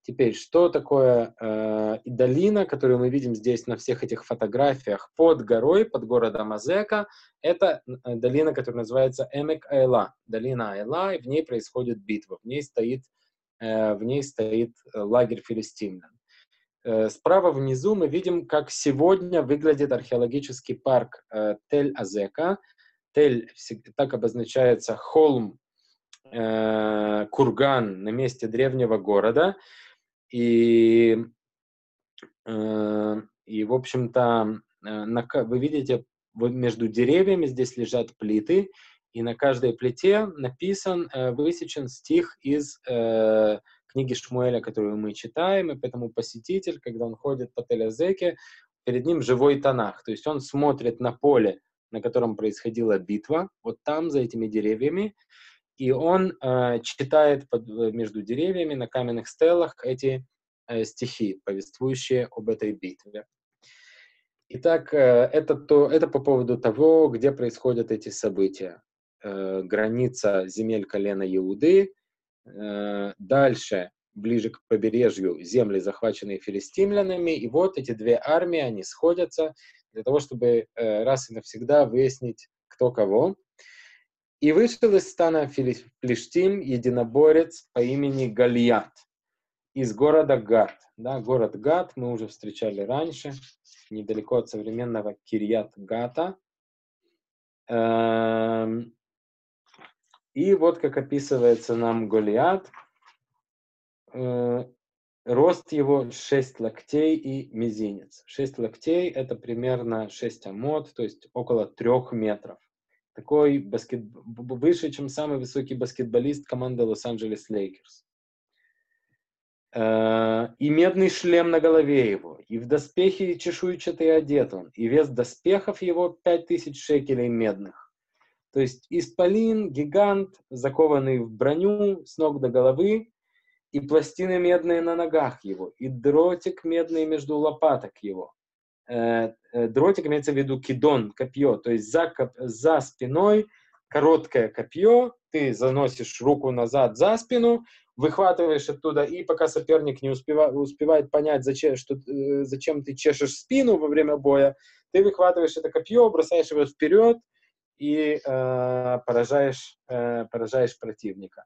Теперь, что такое э, долина, которую мы видим здесь на всех этих фотографиях под горой, под городом Азека? Это э, долина, которая называется Эмек Айла, долина Айла, и в ней происходит битва, в ней стоит, э, в ней стоит э, лагерь филистимлян. Э, справа внизу мы видим, как сегодня выглядит археологический парк э, Тель-Азека. Тель так обозначается холм, э, курган на месте древнего города. И, и в общем-то, вы видите, между деревьями здесь лежат плиты, и на каждой плите написан, высечен стих из книги Шмуэля, которую мы читаем, и поэтому посетитель, когда он ходит по Телязеке, перед ним живой Танах, то есть он смотрит на поле, на котором происходила битва, вот там, за этими деревьями, и он э, читает под, между деревьями на каменных стелах эти э, стихи, повествующие об этой битве. Итак, э, это, то, это по поводу того, где происходят эти события. Э, граница земель колена Иуды, Э, дальше, ближе к побережью, земли, захваченные филистимлянами, и вот эти две армии, они сходятся для того, чтобы э, раз и навсегда выяснить, кто кого. И вышел из стана Филиштим единоборец по имени Галият из города Гат. Да, город Гат мы уже встречали раньше, недалеко от современного Кирьят Гата. Эм, и вот как описывается нам Голиат, э, рост его 6 локтей и мизинец. 6 локтей — это примерно 6 אמות, то есть около 3 метров. Такой баскет... выше, чем самый высокий баскетболист команды Лос-Анджелес Лейкерс. Э, и медный шлем на голове его, и в доспехи чешуйчатый одет он, и вес доспехов его 5000 шекелей медных. То есть исполин, гигант, закованный в броню с ног до головы, и пластины медные на ногах его, и дротик медный между лопаток его. Э, э, дротик имеется в виду кидон, копье, то есть за, за спиной короткое копье, ты заносишь руку назад за спину, выхватываешь оттуда, и пока соперник не успевает, успевает понять, зачем, что, э, зачем ты чешешь спину во время боя, ты выхватываешь это копье, бросаешь его вперед, и э, поражаешь, э, поражаешь противника.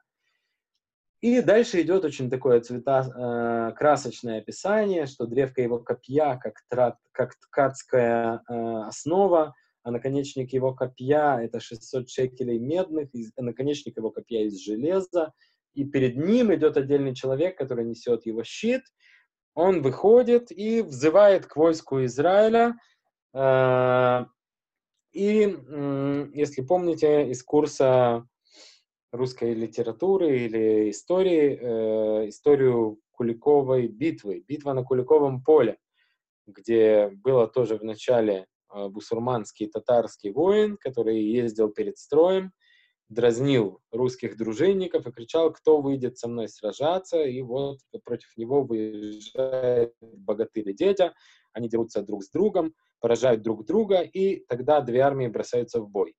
И дальше идет очень такое цвета, э, красочное описание, что древко его копья, как, трат, как ткацкая э, основа, а наконечник его копья — это 600 шекелей медных, и наконечник его копья из железа, и перед ним идет отдельный человек, который несет его щит, он выходит и взывает к войску Израиля, э, и, если помните, из курса русской литературы или истории, э, историю Куликовой битвы, битва на Куликовом поле, где было тоже в начале э, бусурманский татарский воин, который ездил перед строем, дразнил русских дружинников и кричал, кто выйдет со мной сражаться, и вот против него выезжает богатырь и они дерутся друг с другом, поражают друг друга, и тогда две армии бросаются в бой.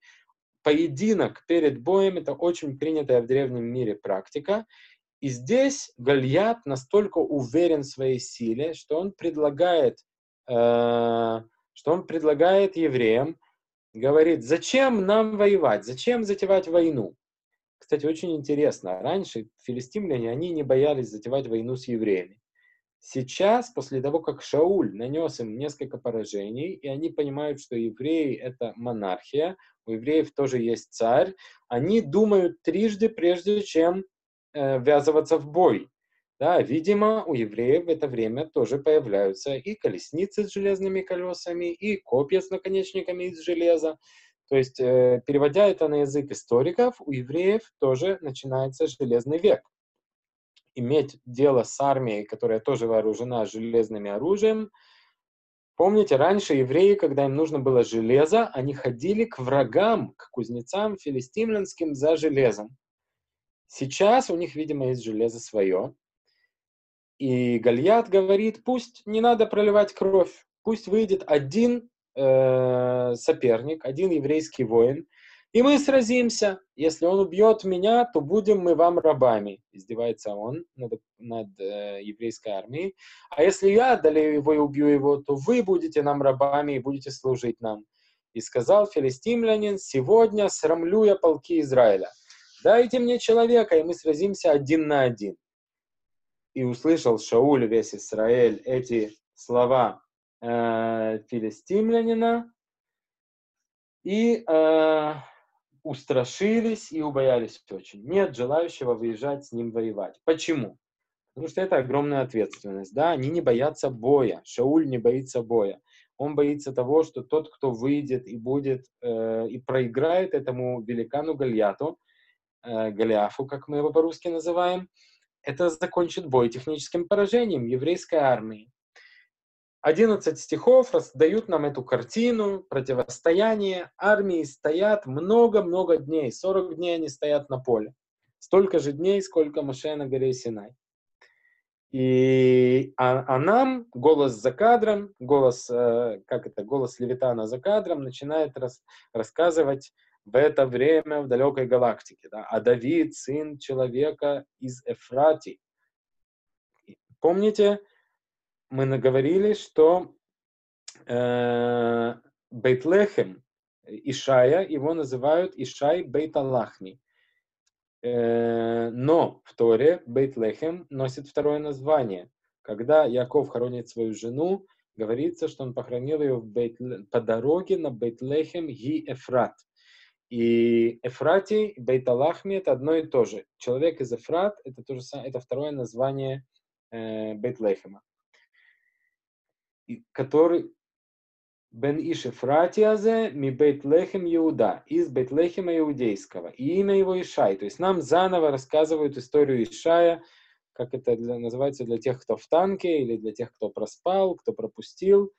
Поединок перед боем — это очень принятая в древнем мире практика, и здесь Гольят настолько уверен в своей силе, что он предлагает, э, что он предлагает евреям, говорит, зачем нам воевать, зачем затевать войну? Кстати, очень интересно, раньше филистимляне, они не боялись затевать войну с евреями. Сейчас, после того, как Шауль нанес им несколько поражений, и они понимают, что евреи — это монархия, у евреев тоже есть царь, они думают трижды, прежде чем э, ввязываться в бой. Да, видимо, у евреев в это время тоже появляются и колесницы с железными колесами, и копья с наконечниками из железа. То есть, э, переводя это на язык историков, у евреев тоже начинается железный век. Иметь дело с армией, которая тоже вооружена железным оружием. Помните, раньше евреи, когда им нужно было железо, они ходили к врагам, к кузнецам филистимлянским за железом. Сейчас у них, видимо, есть железо свое. И Гальят говорит, пусть не надо проливать кровь, пусть выйдет один э, соперник, один еврейский воин, и мы сразимся. Если он убьет меня, то будем мы вам рабами. Издевается он над, над э, еврейской армией. А если я одолею его и убью его, то вы будете нам рабами и будете служить нам. И сказал филистимлянин, сегодня срамлю я полки Израиля. Дайте мне человека, и мы сразимся один на один. И услышал Шауль весь Израиль эти слова э, филистимлянина, и э, устрашились и убоялись очень. Нет желающего выезжать с ним воевать. Почему? Потому что это огромная ответственность. Да? Они не боятся боя. Шауль не боится боя. Он боится того, что тот, кто выйдет и будет э, и проиграет этому великану Гальяту, э, Голиафу, как мы его по-русски называем, это закончит бой техническим поражением еврейской армии. 11 стихов дают нам эту картину, противостояние. Армии стоят много-много дней. 40 дней они стоят на поле. Столько же дней, сколько Моше на горе Синай. И, а, а нам голос за кадром, голос, э, как это, голос Левитана за кадром начинает рас, рассказывать в это время в далекой галактике. Да? А Давид, сын человека из Эфрати. Помните, мы наговорили, что э, Бейтлехем, Ишая, его называют Ишай Бейталахми. Э, но в Торе Бейтлехем носит второе название. Когда Яков хоронит свою жену, говорится, что он похоронил ее в Бейт... по дороге на Бейтлехем Ги Эфрат. И Эфрати и Бейталахми это одно и то же. Человек из Эфрат это, то же самое, это второе название э, Бейтлехема который Бен Иш Эфратиазе ми Бейтлехем Иуда, из Бейтлехема Иудейского. И имя его Ишай. То есть нам заново рассказывают историю Ишая, как это для, называется для тех, кто в танке, или для тех, кто проспал, кто пропустил.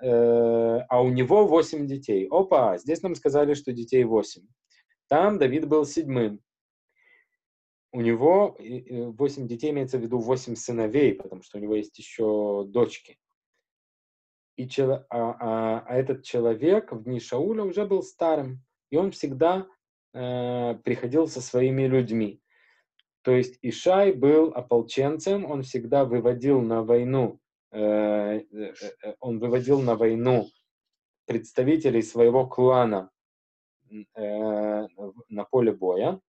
Э, а у него восемь детей. Опа, здесь нам сказали, что детей восемь. Там Давид был седьмым. У него восемь детей, имеется в виду восемь сыновей, потому что у него есть еще дочки и а, а, а этот человек в дни Шауля уже был старым, и он всегда э, приходил со своими людьми. То есть Ишай был ополченцем, он всегда выводил на войну, э, э, э он выводил на войну представителей своего клана э, на поле боя.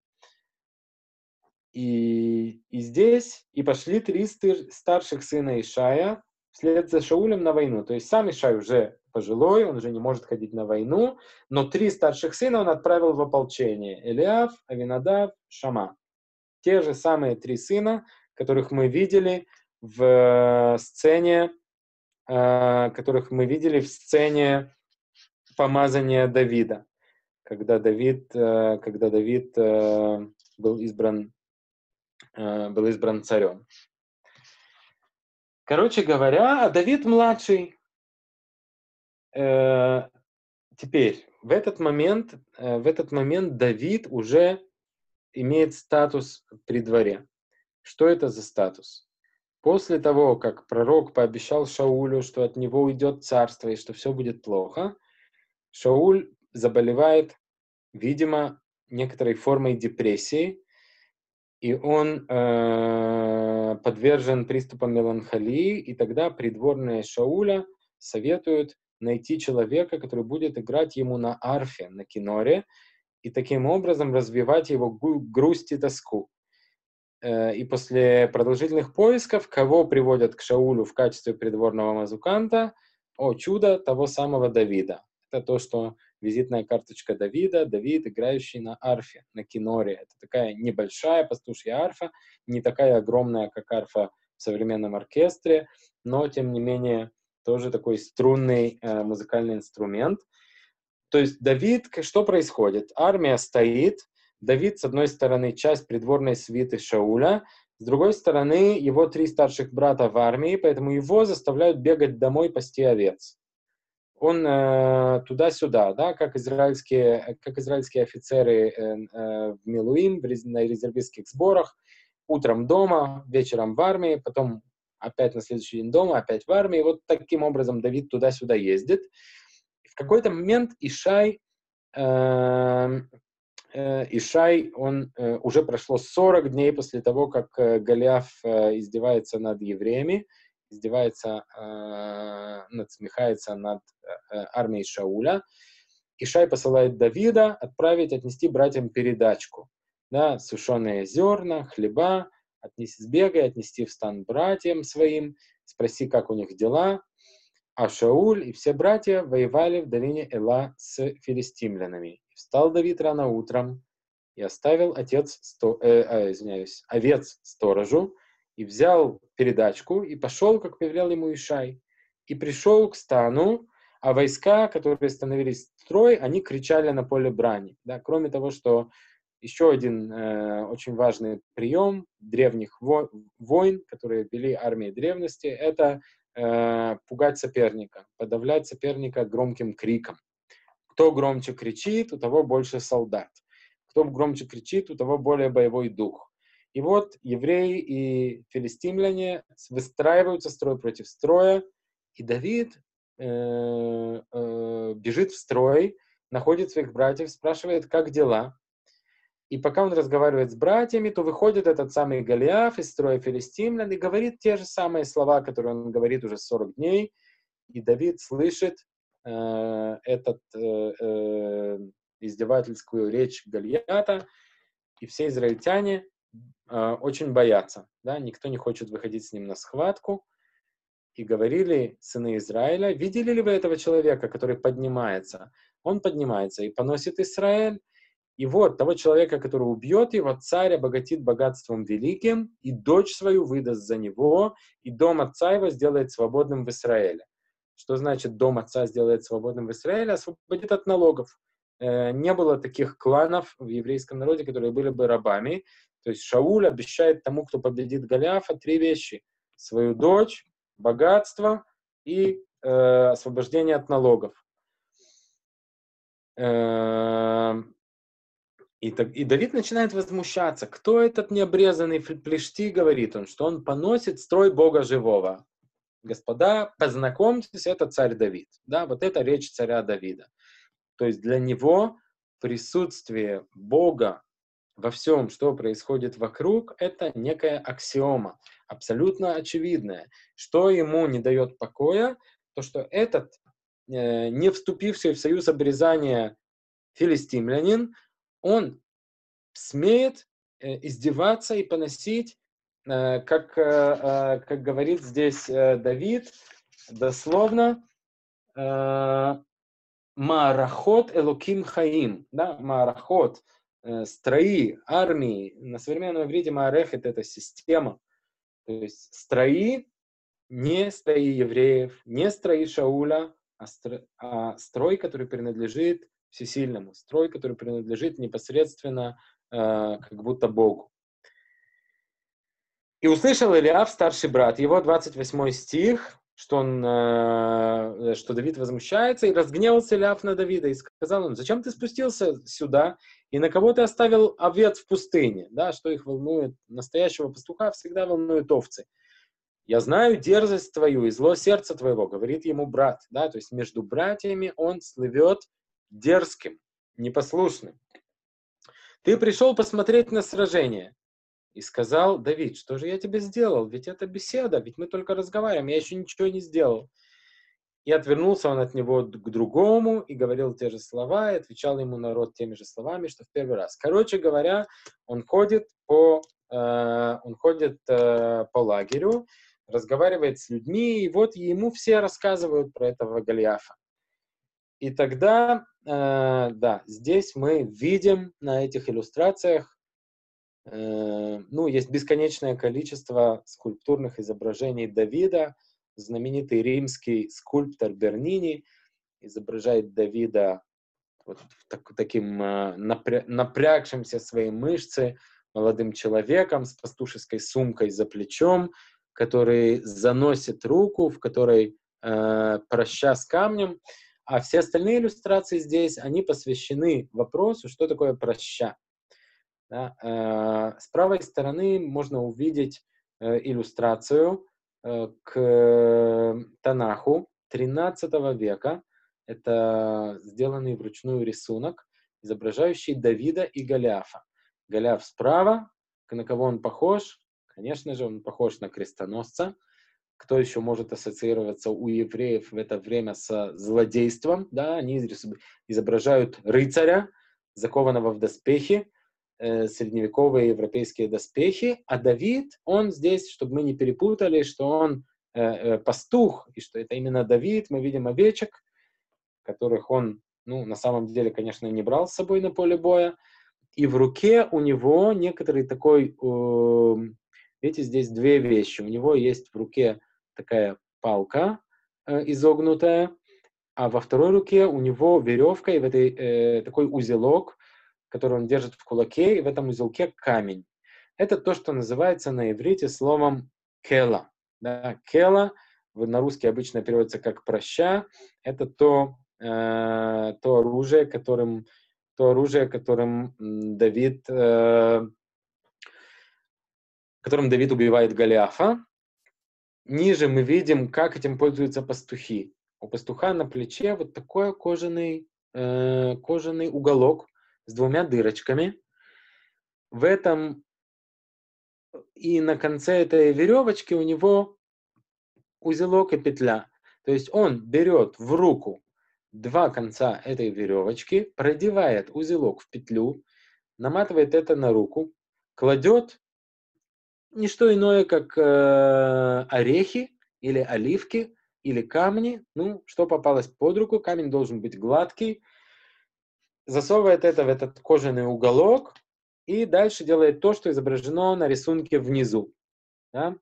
И, и здесь и пошли три старших сына Ишая, вслед за Шаулем на войну. То есть сам Ишай уже пожилой, он уже не может ходить на войну, но три старших сына он отправил в ополчение. Элиав, Авинадав, Шама. Те же самые три сына, которых мы видели в э, сцене, э, которых мы видели в сцене помазания Давида, когда Давид, э, когда Давид был избран, был избран царем. Короче говоря, а Давид младший. Э, теперь, в этот момент, э, в этот момент Давид уже имеет статус при дворе. Что это за статус? После того, как пророк пообещал Шаулю, что от него уйдет царство и что все будет плохо, Шауль заболевает, видимо, некоторой формой депрессии, и он э, подвержен приступам меланхолии, и тогда придворные Шауля советуют найти человека, который будет играть ему на арфе, на киноре, и таким образом развивать его грусть и тоску. Э, и после продолжительных поисков, кого приводят к Шаулю в качестве придворного музыканта? О, чудо того самого Давида. Это то, что визитная карточка Давида, Давид, играющий на арфе, на киноре. Это такая небольшая пастушья арфа, не такая огромная, как арфа в современном оркестре, но, тем не менее, тоже такой струнный э, музыкальный инструмент. То есть Давид, что происходит? Армия стоит, Давид, с одной стороны, часть придворной свиты Шауля, с другой стороны, его три старших брата в армии, поэтому его заставляют бегать домой пасти овец. Он э, туда-сюда, да, как израильские, как израильские офицеры э, э, в Милуим, в, на резервистских сборах, утром дома, вечером в армии, потом опять на следующий день дома, опять в армии. Вот таким образом Давид туда-сюда ездит. В какой-то момент Ишай э, Э, Ишай, он э, уже прошло 40 дней после того, как э, Голиаф издевается над евреями, издевается, надсмехается над армией Шауля. Ишай посылает Давида отправить, отнести братьям передачку. Да, сушеные зерна, хлеба, отнести, сбегай, отнести в стан братьям своим, спроси, как у них дела. А Шауль и все братья воевали в долине Эла с филистимлянами. Встал Давид рано утром и оставил отец, сто, э, э, извиняюсь, овец сторожу, и взял передачку, и пошел, как повелел ему Ишай. И пришел к стану, а войска, которые становились строй, они кричали на поле брани. Да? Кроме того, что еще один э, очень важный прием древних во войн, которые вели армии древности, это э, пугать соперника, подавлять соперника громким криком. Кто громче кричит, у того больше солдат. Кто громче кричит, у того более боевой дух. И вот евреи и филистимляне выстраиваются строй против строя, и Давид э, э, бежит в строй, находит своих братьев, спрашивает, как дела. И пока он разговаривает с братьями, то выходит этот самый Голиаф из строя филистимлян и говорит те же самые слова, которые он говорит уже 40 дней. И Давид слышит, Э, этот э, э, издевательскую речь Гальята, и все израильтяне очень боятся, да, никто не хочет выходить с ним на схватку, и говорили сыны Израиля, видели ли вы этого человека, который поднимается? Он поднимается и поносит Израиль, и вот того человека, который убьет его, царь обогатит богатством великим, и дочь свою выдаст за него, и дом отца его сделает свободным в Израиле. Что значит дом отца сделает свободным в Израиле? Освободит от налогов. Э, не было таких кланов в еврейском народе, которые были бы рабами. То есть Шауль обещает тому, кто победит Голиафа, три вещи. Свою дочь, богатство и э, освобождение от налогов. Э, и, и Давид начинает возмущаться. Кто этот необрезанный плешти, говорит он, что он поносит строй Бога живого господа, познакомьтесь, это царь Давид. Да, вот это речь царя Давида. То есть для него присутствие Бога во всем, что происходит вокруг, это некая аксиома, абсолютно очевидная. Что ему не дает покоя, то что этот, э, не вступивший в союз обрезания филистимлянин, он смеет э, издеваться и поносить Э, как, э, э, как говорит здесь Давид, дословно, Маарахот Элоким Хаим, да, Маарахот, строи, армии, на современном иврите Маарехет это система, то есть строи, не строи евреев, не строи Шауля, а, стро, а строй, который принадлежит всесильному, строй, который принадлежит непосредственно как будто Богу. И услышал Илиав, старший брат, его 28 стих, что, он, э, что Давид возмущается, и разгневался Илиав на Давида, и сказал он, зачем ты спустился сюда, и на кого ты оставил овец в пустыне, да, что их волнует, настоящего пастуха всегда волнует овцы. Я знаю дерзость твою и зло сердца твоего, говорит ему брат, да, то есть между братьями он слывет дерзким, непослушным. Ты пришел посмотреть на сражение, и сказал, Давид, что же я тебе сделал? Ведь это беседа, ведь мы только разговариваем, я еще ничего не сделал. И отвернулся он от него к другому и говорил те же слова, и отвечал ему народ теми же словами, что в первый раз. Короче говоря, он ходит по э, он ходит э, по лагерю, разговаривает с людьми, и вот ему все рассказывают про этого Голиафа. И тогда, э, да, здесь мы видим на этих иллюстрациях, ну, есть бесконечное количество скульптурных изображений Давида, знаменитый римский скульптор Бернини изображает Давида вот так, таким э, напря, напрягшимся своей мышцы молодым человеком с пастушеской сумкой за плечом, который заносит руку, в которой э, проща с камнем, а все остальные иллюстрации здесь, они посвящены вопросу, что такое проща. Да? Э, с правой стороны можно увидеть э, иллюстрацию э, к Танаху 13 века. Это сделанный вручную рисунок, изображающий Давида и Голиафа. Голиаф справа, на кого он похож? Конечно же, он похож на крестоносца. Кто еще может ассоциироваться у евреев в это время с злодейством? Да, они изображают рыцаря, закованного в доспехи, средневековые европейские доспехи, а Давид, он здесь, чтобы мы не перепутали, что он э, э, пастух, и что это именно Давид, мы видим овечек, которых он, ну, на самом деле, конечно, не брал с собой на поле боя, и в руке у него некоторый такой э, Видите, здесь две вещи. У него есть в руке такая палка э, изогнутая, а во второй руке у него веревка и в этой, э, такой узелок, который он держит в кулаке, и в этом узелке камень. Это то, что называется на иврите словом кела. Да, кела на русский обычно переводится как проща. Это то, э, то оружие, которым, то оружие, которым Давид э, которым Давид убивает Голиафа. Ниже мы видим, как этим пользуются пастухи. У пастуха на плече вот такой кожаный, э, кожаный уголок с двумя дырочками. В этом и на конце этой веревочки у него узелок и петля. То есть он берет в руку два конца этой веревочки, продевает узелок в петлю, наматывает это на руку, кладет не что иное, как э, орехи или оливки или камни, ну, что попалось под руку, камень должен быть гладкий, засовывает это в этот кожаный уголок и дальше делает то, что изображено на рисунке внизу. Да?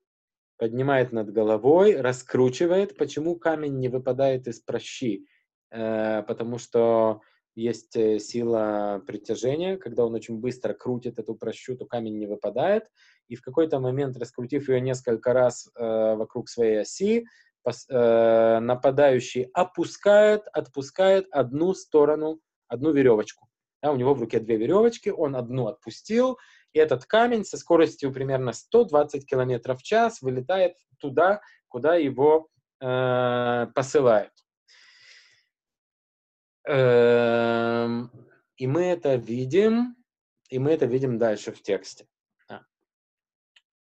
Поднимает над головой, раскручивает. Почему камень не выпадает из прощи? Э, потому что есть э, сила притяжения, когда он очень быстро крутит эту прощу, то камень не выпадает, и в какой-то момент, раскрутив ее несколько раз э, вокруг своей оси, пос, э, нападающий опускает, отпускает одну сторону, одну веревочку. Да, у него в руке две веревочки, он одну отпустил, и этот камень со скоростью примерно 120 км в час вылетает туда, куда его э, посылают. Эм, и мы это видим, и мы это видим дальше в тексте.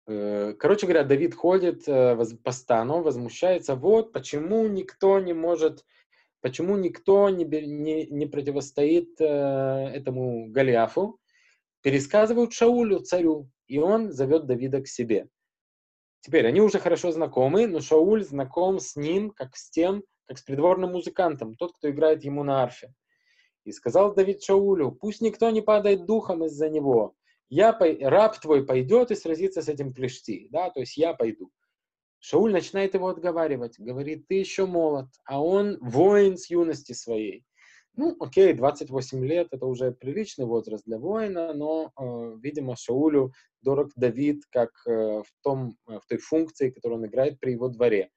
Э, короче говоря, Давид ходит э, по стану, возмущается, вот почему никто не может, почему никто не, не, не противостоит э, этому Голиафу, пересказывают Шаулю, царю, и он зовет Давида к себе. Теперь, они уже хорошо знакомы, но Шауль знаком с ним, как с тем, как с придворным музыкантом, тот, кто играет ему на арфе. И сказал Давид Шаулю, пусть никто не падает духом из-за него. Я, раб твой пойдет и сразится с этим плешти, да, то есть я пойду. Шауль начинает его отговаривать, говорит, ты еще молод, а он воин с юности своей. Ну, окей, 28 лет – это уже приличный возраст для воина, но, э, видимо, Шаулю дорог Давид как э, в, том, э, в той функции, которую он играет при его дворе.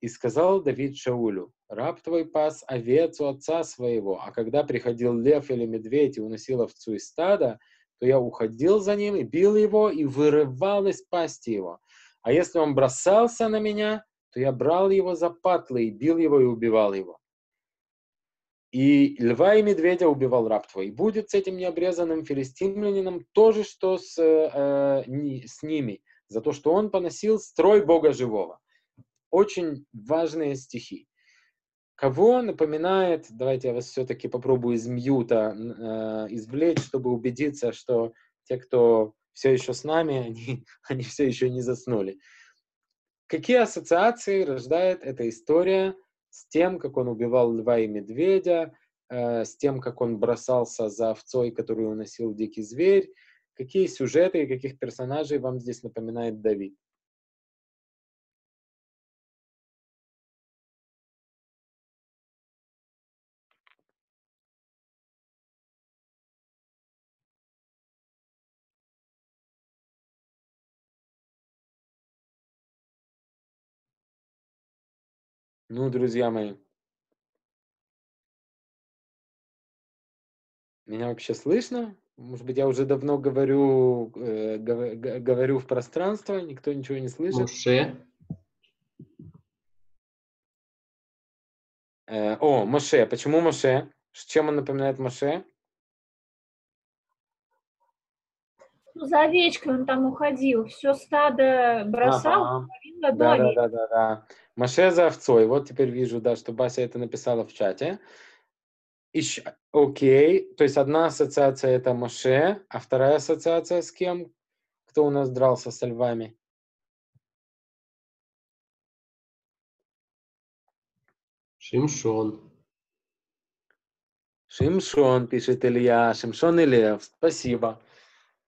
И сказал Давид Шаулю, раб твой пас овец у отца своего, а когда приходил лев или медведь и уносил овцу из стада, то я уходил за ним и бил его, и вырывал из пасти его. А если он бросался на меня, то я брал его за патлы и бил его и убивал его. И льва и медведя убивал раб твой. И будет с этим необрезанным филистимлянином то же, что с, э, не, с ними, за то, что он поносил строй Бога живого очень важные стихи. Кого напоминает, давайте я вас все-таки попробую из мьюта э, извлечь, чтобы убедиться, что те, кто все еще с нами, они, они все еще не заснули. Какие ассоциации рождает эта история с тем, как он убивал льва и медведя, э, с тем, как он бросался за овцой, которую уносил дикий зверь? Какие сюжеты и каких персонажей вам здесь напоминает Давид? Ну, друзья мои, меня вообще слышно? Может быть, я уже давно говорю, э, говорю в пространство, никто ничего не слышит? Моше. Э, о, Моше. Почему Моше? Чем он напоминает Моше? Ну, за овечкой он там уходил, все стадо бросал, ага. да, да, да, да, да. Моше за овцой. Вот теперь вижу, да, что Бася это написала в чате. Ищ... Окей, то есть одна ассоциация это Моше, а вторая ассоциация с кем? Кто у нас дрался со львами? Шимшон. Шимшон, пишет Илья. Шимшон и Лев. Спасибо.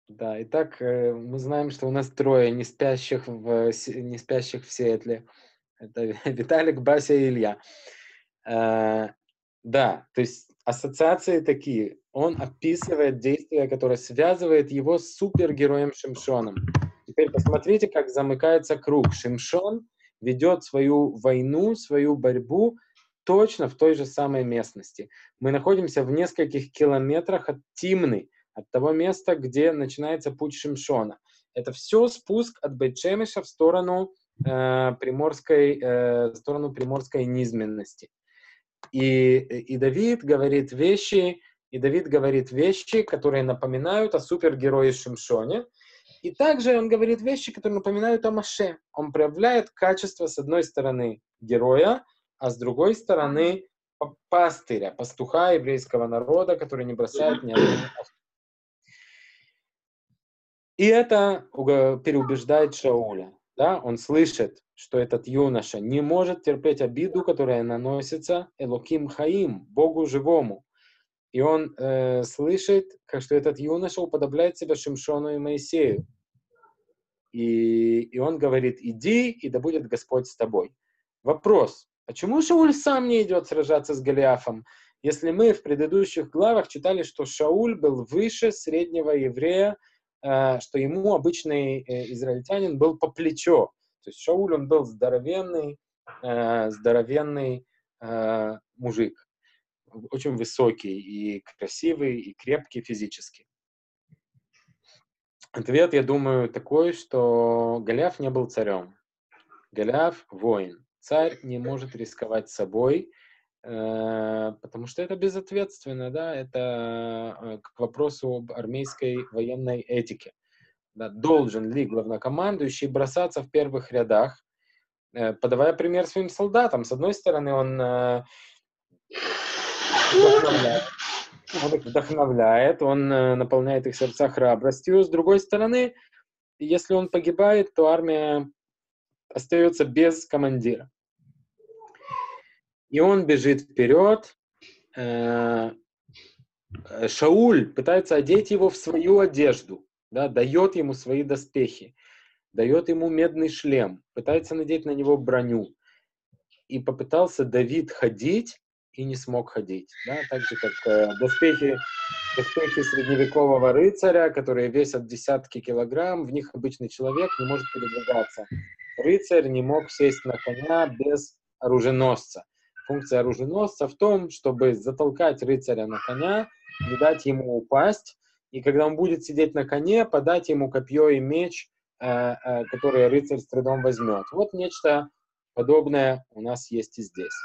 Да, итак, э, мы знаем, что у нас трое не спящих в, не спящих в Сиэтле. Это Виталик, Бася и Илья. Э, да, то есть ассоциации такие. Он описывает действие, которое связывает его с супергероем Шимшоном. Теперь посмотрите, как замыкается круг. Шимшон ведет свою войну, свою борьбу точно в той же самой местности. Мы находимся в нескольких километрах от Тимны, от того места, где начинается путь Шимшона. Это все спуск от Бетшемиша в сторону э, приморской, э, сторону приморской низменности. И, и Давид говорит вещи, и Давид говорит вещи, которые напоминают о супергерое Шимшоне. И также он говорит вещи, которые напоминают о Маше. Он проявляет качество, с одной стороны, героя, а с другой стороны, пастыря, пастуха еврейского народа, который не бросает ни одной и это переубеждает Шауля. Да? Он слышит, что этот юноша не может терпеть обиду, которая наносится Элоким Хаим, Богу живому. И он э, слышит, как, что этот юноша уподобляет себя Шимшону и Моисею. И, и он говорит, иди, и да будет Господь с тобой. Вопрос, почему Шауль сам не идет сражаться с Голиафом, если мы в предыдущих главах читали, что Шауль был выше среднего еврея, что ему обычный э, израильтянин был по плечо. То есть Шауль, он был здоровенный, э, здоровенный мужик, очень высокий и красивый, и крепкий физически. Ответ, я думаю, такой, что Голиаф не был царем. Голиаф – воин. Царь не может рисковать собой, Э, потому что это безответственно, да, это э, к вопросу об армейской военной этике. Да, должен ли главнокомандующий бросаться в первых рядах, э, подавая пример своим солдатам? С одной стороны, он вдохновляет, он вдохновляет, он наполняет их сердца храбростью. С другой стороны, если он погибает, то армия остается без командира. И он бежит вперед. Э, Шауль пытается одеть его в свою одежду, да, дает ему свои доспехи, дает ему медный шлем, пытается надеть на него броню. И попытался Давид ходить, и не смог ходить. Да? Так же, как э, доспехи, доспехи средневекового рыцаря, которые весят десятки килограмм, в них обычный человек не может передвигаться. Рыцарь не мог сесть на коня без оруженосца функция оруженосца в том, чтобы затолкать рыцаря на коня, не дать ему упасть, и когда он будет сидеть на коне, подать ему копье и меч, э, э, которые рыцарь с трудом возьмет. Вот нечто подобное у нас есть и здесь.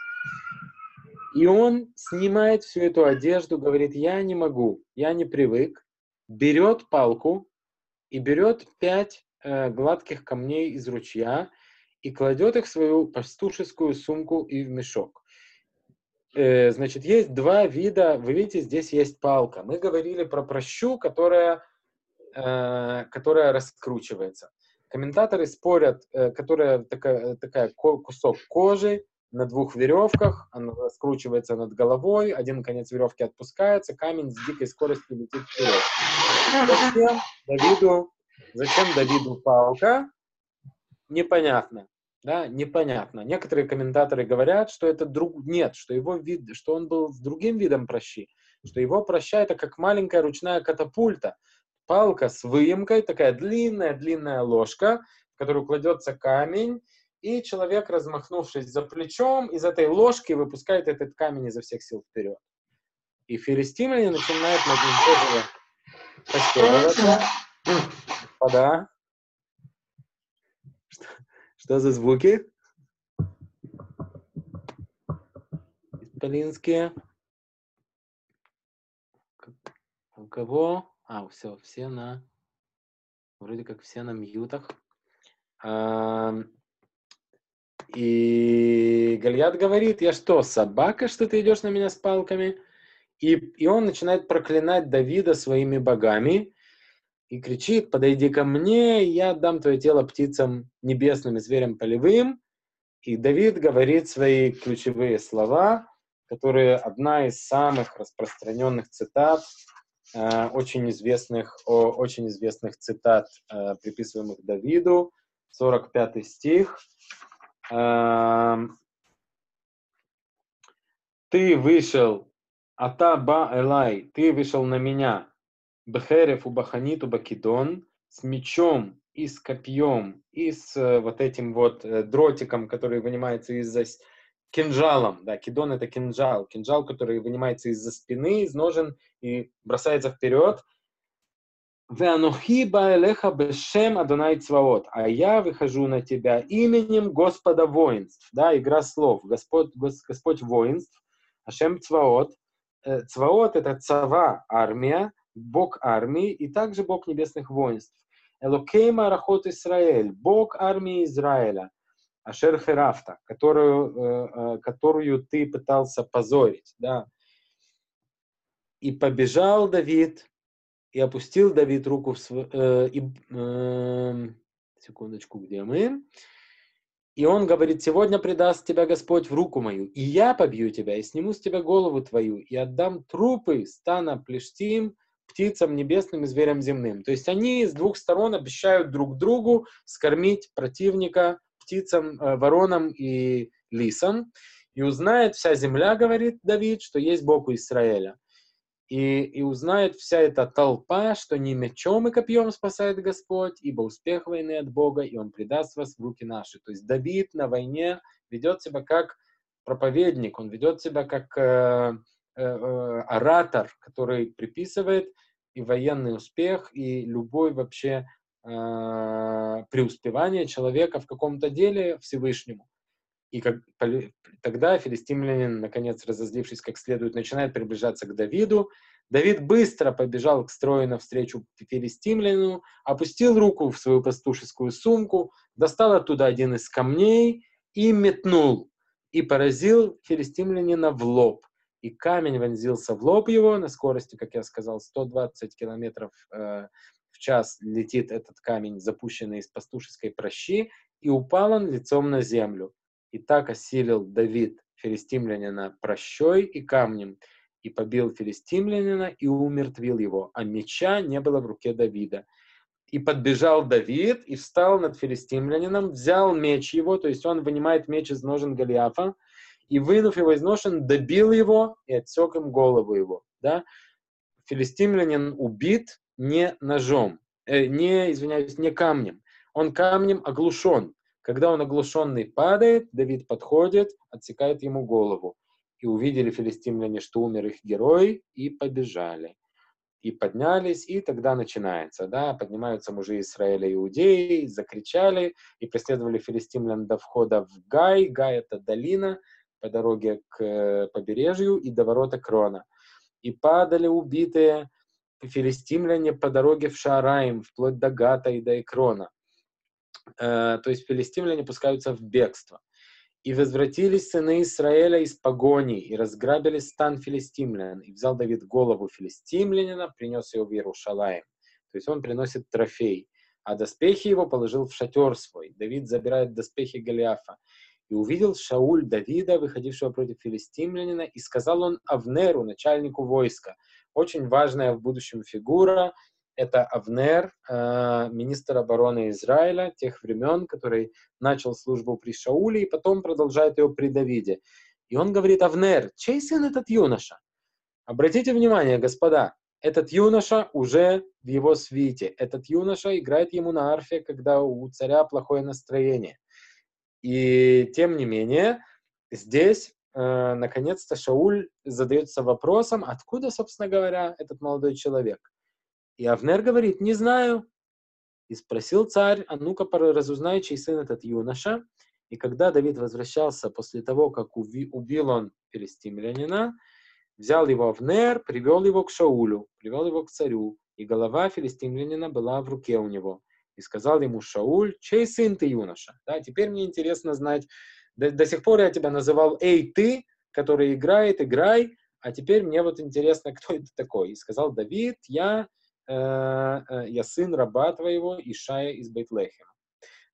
И он снимает всю эту одежду, говорит, я не могу, я не привык, берет палку и берет пять э, гладких камней из ручья и кладет их в свою пастушескую сумку и в мешок. Э, значит, есть два вида, вы видите, здесь есть палка. Мы говорили про прощу, которая э, которая раскручивается. Комментаторы спорят, э, которая такая, такая кусок кожи на двух веревках, она раскручивается над головой, один конец веревки отпускается, камень с дикой скоростью летит вперед. Зачем Давиду, зачем Давиду палка? Непонятно. Да, непонятно. Некоторые комментаторы говорят, что это друг... Нет, что его вид, что он был с другим видом прощи, что его проща это как маленькая ручная катапульта. Палка с выемкой, такая длинная-длинная ложка, в которую кладется камень, и человек, размахнувшись за плечом, из этой ложки выпускает этот камень изо всех сил вперед. И филистимляне начинают над ним тоже постебываться. Вода. Что, за звуки? Исполинские. У кого? А, все, все на... Вроде как все на мьютах. И Гальят говорит, я что, собака, что ты идешь на меня с палками? И, и он начинает проклинать Давида своими богами и кричит, подойди ко мне, я отдам твое тело птицам небесным и зверям полевым. И Давид говорит свои ключевые слова, которые одна из самых распространенных цитат, э, очень известных, о, очень известных цитат, э, приписываемых Давиду, 45 стих. Эм, ты вышел, Атаба Элай, ты вышел на меня, Бехерев у Баханиту Бакидон, с мечом и с копьем, и с э, вот этим вот э, дротиком, который вынимается из-за кинжалом, да, кидон это кинжал, кинжал, который вынимается из-за спины, из ножен и бросается вперед. А я выхожу на тебя именем Господа воинств. Да, игра слов. Господь, Гос, Господь воинств. Ашем Цваот. Э, Цваот — это цава, армия, Бог армии и также Бог небесных воинств. Элокей Марахот Израиль, Бог армии Израиля. Ашер Херафта, которую, э, э, которую ты пытался позорить. Да. И побежал Давид и опустил Давид руку в свой... Э, э, секундочку, где мы? И он говорит, сегодня предаст тебя Господь в руку мою, и я побью тебя, и сниму с тебя голову твою, и отдам трупы стана плештим птицам небесным и зверям земным. То есть они с двух сторон обещают друг другу скормить противника птицам, э, воронам и лисам. И узнает вся земля, говорит Давид, что есть Бог у Израиля и, и узнает вся эта толпа, что не мечом и копьем спасает Господь, ибо успех войны от Бога, и Он предаст вас в руки наши. То есть Давид на войне ведет себя как проповедник, он ведет себя как э, оратор, который приписывает и военный успех, и любой вообще э, преуспевание человека в каком-то деле Всевышнему. И как, тогда филистимлянин, наконец разозлившись как следует, начинает приближаться к Давиду. Давид быстро побежал к строю навстречу филистимлянину, опустил руку в свою пастушескую сумку, достал оттуда один из камней и метнул, и поразил филистимлянина в лоб. И камень вонзился в лоб его на скорости, как я сказал, 120 километров э, в час летит этот камень, запущенный из пастушеской прощи, и упал он лицом на землю. И так осилил Давид филистимлянина прощой и камнем, и побил филистимлянина и умертвил его, а меча не было в руке Давида. И подбежал Давид и встал над филистимлянином, взял меч его, то есть он вынимает меч из ножен Голиафа, и, вынув его из ножен, добил его и отсек им голову его. Да? Филистимлянин убит не ножом, э, не, извиняюсь, не камнем. Он камнем оглушен. Когда он оглушенный падает, Давид подходит, отсекает ему голову. И увидели филистимляне, что умер их герой, и побежали. И поднялись, и тогда начинается, да, поднимаются мужи Израиля и Иудеи, закричали, и преследовали филистимлян до входа в Гай. Гай — это долина по дороге к э, побережью и до ворота Крона. И падали убитые филистимляне по дороге в Шараим, вплоть до Гата и до Икрона. Э, то есть филистимляне пускаются в бегство. И возвратились сыны Израиля из погони, и разграбили стан филистимлян. И взял Давид голову филистимлянина, принес ее в Иерушалаем. То есть он приносит трофей, а доспехи его положил в шатер свой. Давид забирает доспехи Голиафа. И увидел Шауль Давида, выходившего против филистимлянина, и сказал он Авнеру, начальнику войска. Очень важная в будущем фигура, это Авнер, э, министр обороны Израиля тех времен, который начал службу при Шауле и потом продолжает ее при Давиде. И он говорит, Авнер, чей сын этот юноша? Обратите внимание, господа, этот юноша уже в его свите. Этот юноша играет ему на арфе, когда у царя плохое настроение. И тем не менее, здесь э, наконец-то Шауль задается вопросом, откуда, собственно говоря, этот молодой человек. И Авнер говорит, не знаю. И спросил царь, а ну-ка разузнай, чей сын этот юноша. И когда Давид возвращался после того, как убил он филистимлянина, взял его Авнер, привел его к Шаулю, привел его к царю, и голова филистимлянина была в руке у него. И сказал ему Шауль, чей сын ты, юноша? Да, теперь мне интересно знать, до, до сих пор я тебя называл «Эй, ты», который играет, играй, а теперь мне вот интересно, кто это такой. И сказал Давид, я, э, э, я сын раба твоего, Ишая из Бейтлехема.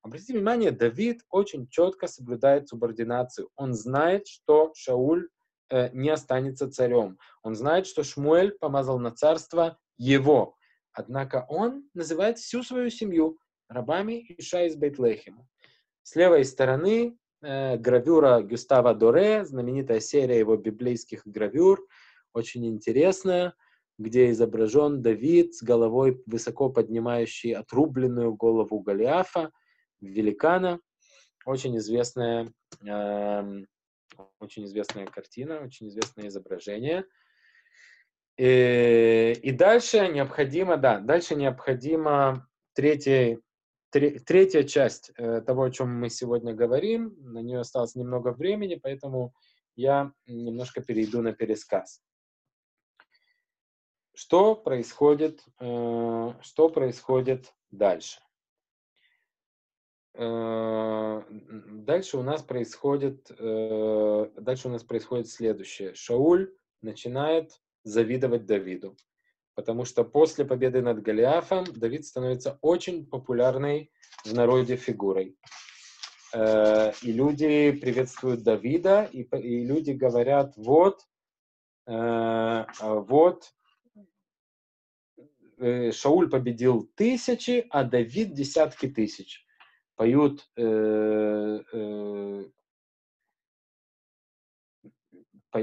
Обратите внимание, Давид очень четко соблюдает субординацию. Он знает, что Шауль э, не останется царем. Он знает, что Шмуэль помазал на царство его. Однако он называет всю свою семью рабами Иша из Бейтлехема. С левой стороны э, гравюра Гюстава Доре, знаменитая серия его библейских гравюр, очень интересная, где изображен Давид с головой высоко поднимающий отрубленную голову Голиафа, великана. Очень известная, э, очень известная картина, очень известное изображение – и, э, и дальше необходимо, да, дальше необходимо третья, третья часть э, того, о чем мы сегодня говорим. На нее осталось немного времени, поэтому я немножко перейду на пересказ. Что происходит, э, что происходит дальше? Дальше у нас происходит, дальше у нас происходит следующее. Шауль начинает завидовать Давиду. Потому что после победы над Голиафом Давид становится очень популярной в народе фигурой. Э, и люди приветствуют Давида, и, люди говорят, вот, э, вот, э, Шауль победил тысячи, а Давид десятки тысяч. Поют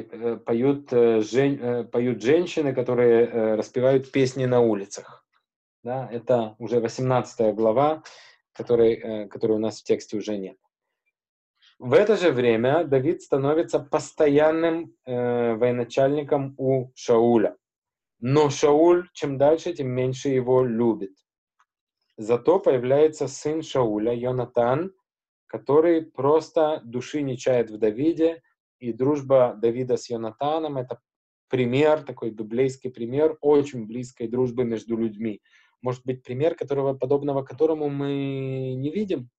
поют, э, жен, э, поют женщины, которые распевают песни на улицах. Да, это уже 18 глава, которой, которой у нас в тексте уже нет. В это же время Давид становится постоянным э, военачальником у Шауля. Но Шауль, чем дальше, тем меньше его любит. Зато появляется сын Шауля, Йонатан, который просто души не чает в Давиде, и дружба Давида с Йонатаном — это пример, такой библейский пример очень близкой дружбы между людьми. Может быть, пример, которого, подобного которому мы не видим.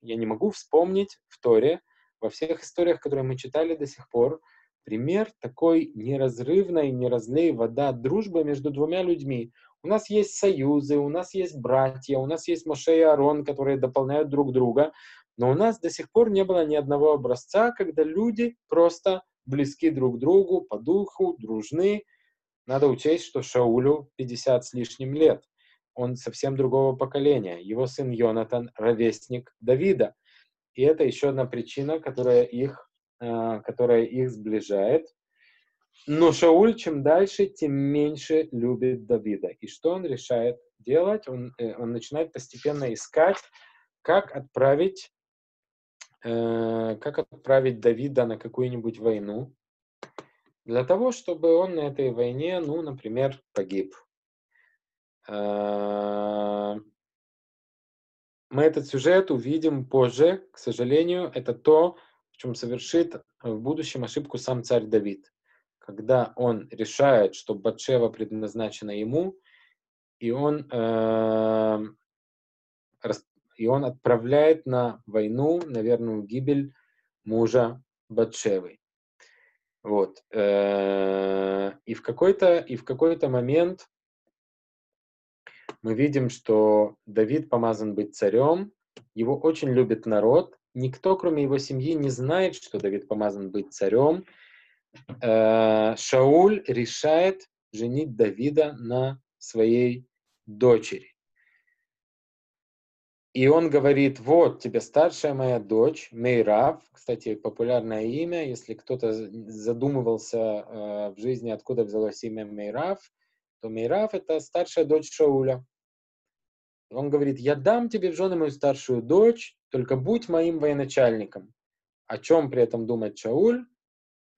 Я не могу вспомнить в Торе, во всех историях, которые мы читали до сих пор, пример такой неразрывной, не разлей вода дружбы между двумя людьми. У нас есть союзы, у нас есть братья, у нас есть Моше и Арон, которые дополняют друг друга, но у нас до сих пор не было ни одного образца, когда люди просто близки друг другу, по духу, дружны. Надо учесть, что Шаулю 50 с лишним лет. Он совсем другого поколения. Его сын Йонатан — ровесник Давида. И это еще одна причина, которая их, э, которая их сближает. Но Шауль чем дальше, тем меньше любит Давида. И что он решает делать? Он, э, он начинает постепенно искать, как отправить как отправить Давида на какую-нибудь войну, для того, чтобы он на этой войне, ну, например, погиб. Э, мы этот сюжет увидим позже, к сожалению, это то, в чем совершит в будущем ошибку сам царь Давид, когда он решает, что Батшева предназначена ему, и он э, и он отправляет на войну, на верную гибель мужа Батшевы. Вот. Э, и в какой-то и в какой-то момент мы видим, что Давид помазан быть царем, его очень любит народ, никто, кроме его семьи, не знает, что Давид помазан быть царем. Э, Шауль решает женить Давида на своей дочери. И он говорит, вот тебе старшая моя дочь, Мейрав, кстати, популярное имя, если кто-то задумывался э, в жизни, откуда взялось имя Мейрав, то Мейрав это старшая дочь Шауля. Он говорит, я дам тебе в жены мою старшую дочь, только будь моим военачальником. О чем при этом думает Шауль?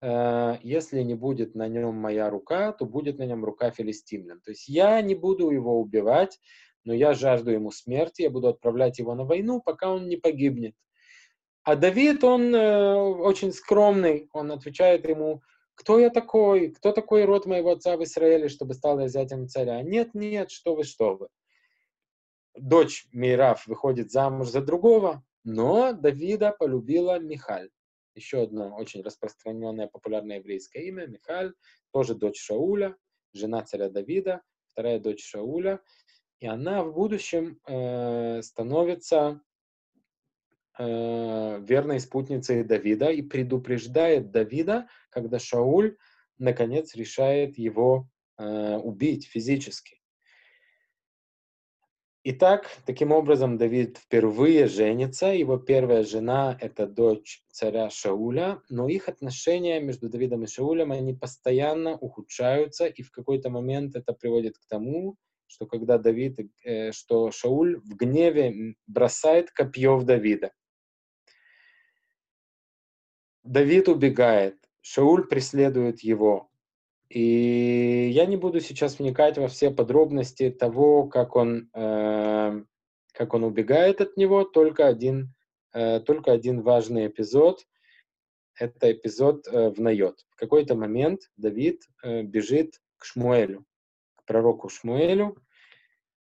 Э, если не будет на нем моя рука, то будет на нем рука филистимлян. То есть я не буду его убивать, но я жажду ему смерти, я буду отправлять его на войну, пока он не погибнет. А Давид, он э, очень скромный, он отвечает ему, кто я такой, кто такой род моего отца в Израиле, чтобы стал я зятем царя? Нет, нет, что вы, что вы. Дочь Мейраф выходит замуж за другого, но Давида полюбила Михаль. Еще одно очень распространенное популярное еврейское имя, Михаль, тоже дочь Шауля, жена царя Давида, вторая дочь Шауля и она в будущем э, становится э, верной спутницей Давида и предупреждает Давида, когда Шауль наконец решает его э, убить физически. Итак, таким образом Давид впервые женится. Его первая жена — это дочь царя Шауля, но их отношения между Давидом и Шаулем, они постоянно ухудшаются, и в какой-то момент это приводит к тому, что когда Давид, э, что Шауль в гневе бросает копье в Давида. Давид убегает, Шауль преследует его. И я не буду сейчас вникать во все подробности того, как он, э, как он убегает от него, только один, э, только один важный эпизод. Это эпизод э, в Найот. В какой-то момент Давид э, бежит к Шмуэлю пророку Шмуэлю.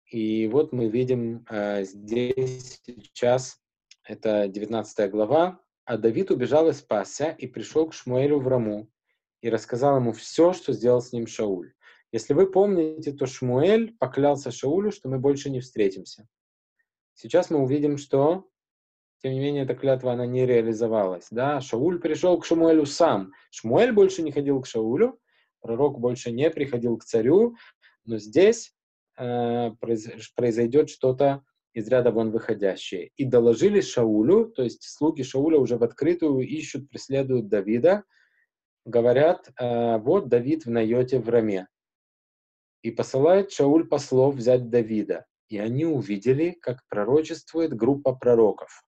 И вот мы видим э, здесь сейчас, это 19 глава, а Давид убежал и спасся, и пришел к Шмуэлю в Раму, и рассказал ему все, что сделал с ним Шауль. Если вы помните, то Шмуэль поклялся Шаулю, что мы больше не встретимся. Сейчас мы увидим, что, тем не менее, эта клятва, она не реализовалась. Да? Шауль пришел к Шмуэлю сам. Шмуэль больше не ходил к Шаулю, пророк больше не приходил к царю, но здесь э, произойдет что-то из ряда вон выходящее. И доложили Шаулю, то есть слуги Шауля уже в открытую ищут, преследуют Давида, говорят, э, вот Давид в Найоте в Раме. И посылает Шауль послов взять Давида. И они увидели, как пророчествует группа пророков.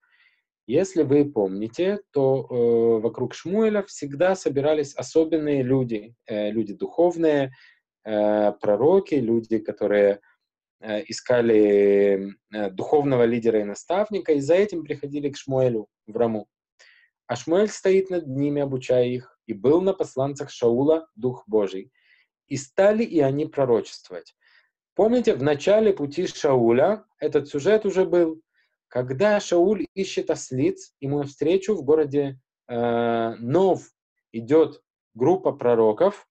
Если вы помните, то э, вокруг Шмуэля всегда собирались особенные люди, э, люди духовные, пророки, люди, которые э, искали э, духовного лидера и наставника, и за этим приходили к Шмуэлю в Раму. А Шмуэль стоит над ними, обучая их, и был на посланцах Шаула Дух Божий. И стали и они пророчествовать. Помните, в начале пути Шауля этот сюжет уже был, когда Шауль ищет ослиц, ему навстречу в городе э, Нов идет группа пророков,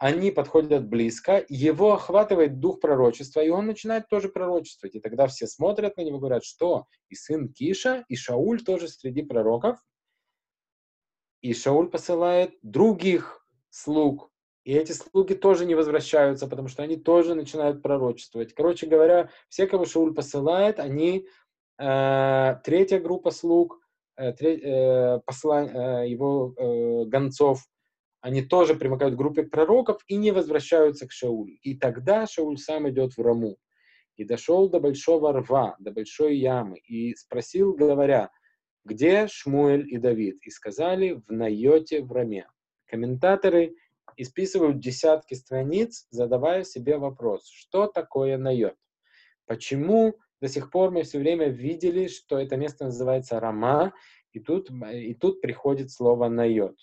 они подходят близко, его охватывает дух пророчества, и он начинает тоже пророчествовать. И тогда все смотрят на него и говорят, что и сын Киша, и Шауль тоже среди пророков. И Шауль посылает других слуг, и эти слуги тоже не возвращаются, потому что они тоже начинают пророчествовать. Короче говоря, все, кого Шауль посылает, они, э, третья группа слуг, э, э, посла, э, его э, гонцов, они тоже примыкают к группе пророков и не возвращаются к Шаулю. И тогда Шауль сам идет в Раму. И дошел до большого рва, до большой ямы, и спросил, говоря, где Шмуэль и Давид? И сказали, в Найоте в Раме. Комментаторы исписывают десятки страниц, задавая себе вопрос, что такое Найот? Почему до сих пор мы все время видели, что это место называется Рама, и тут, и тут приходит слово Найот?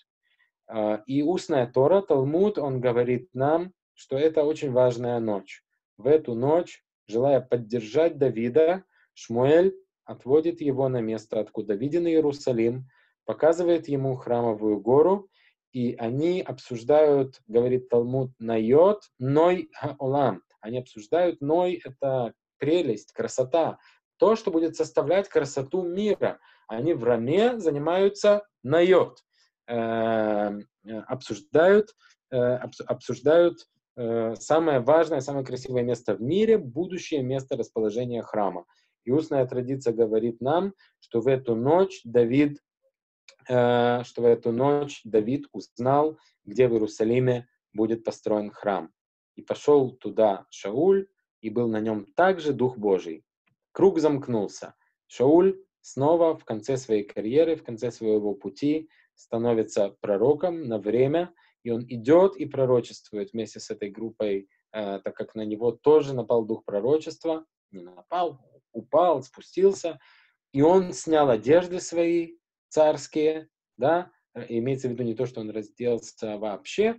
А, и устная Тора, Талмуд, он говорит нам, что это очень важная ночь. В эту ночь, желая поддержать Давида, Шмуэль отводит его на место, откуда виден Иерусалим, показывает ему храмовую гору, и они обсуждают, говорит Талмуд, Найот, Ной Олам. Они обсуждают, Ной — это прелесть, красота, то, что будет составлять красоту мира. Они в Раме занимаются найот, обсуждают, э, обсуждают э, самое важное, самое красивое место в мире, будущее место расположения храма. И устная традиция говорит нам, что в эту ночь Давид, э, что в эту ночь Давид узнал, где в Иерусалиме будет построен храм. И пошел туда Шауль, и был на нем также Дух Божий. Круг замкнулся. Шауль снова в конце своей карьеры, в конце своего пути становится пророком на время, и он идет и пророчествует вместе с этой группой, э, так как на него тоже напал дух пророчества, не напал, упал, спустился, и он снял одежды свои царские, да, имеется в виду не то, что он разделся вообще,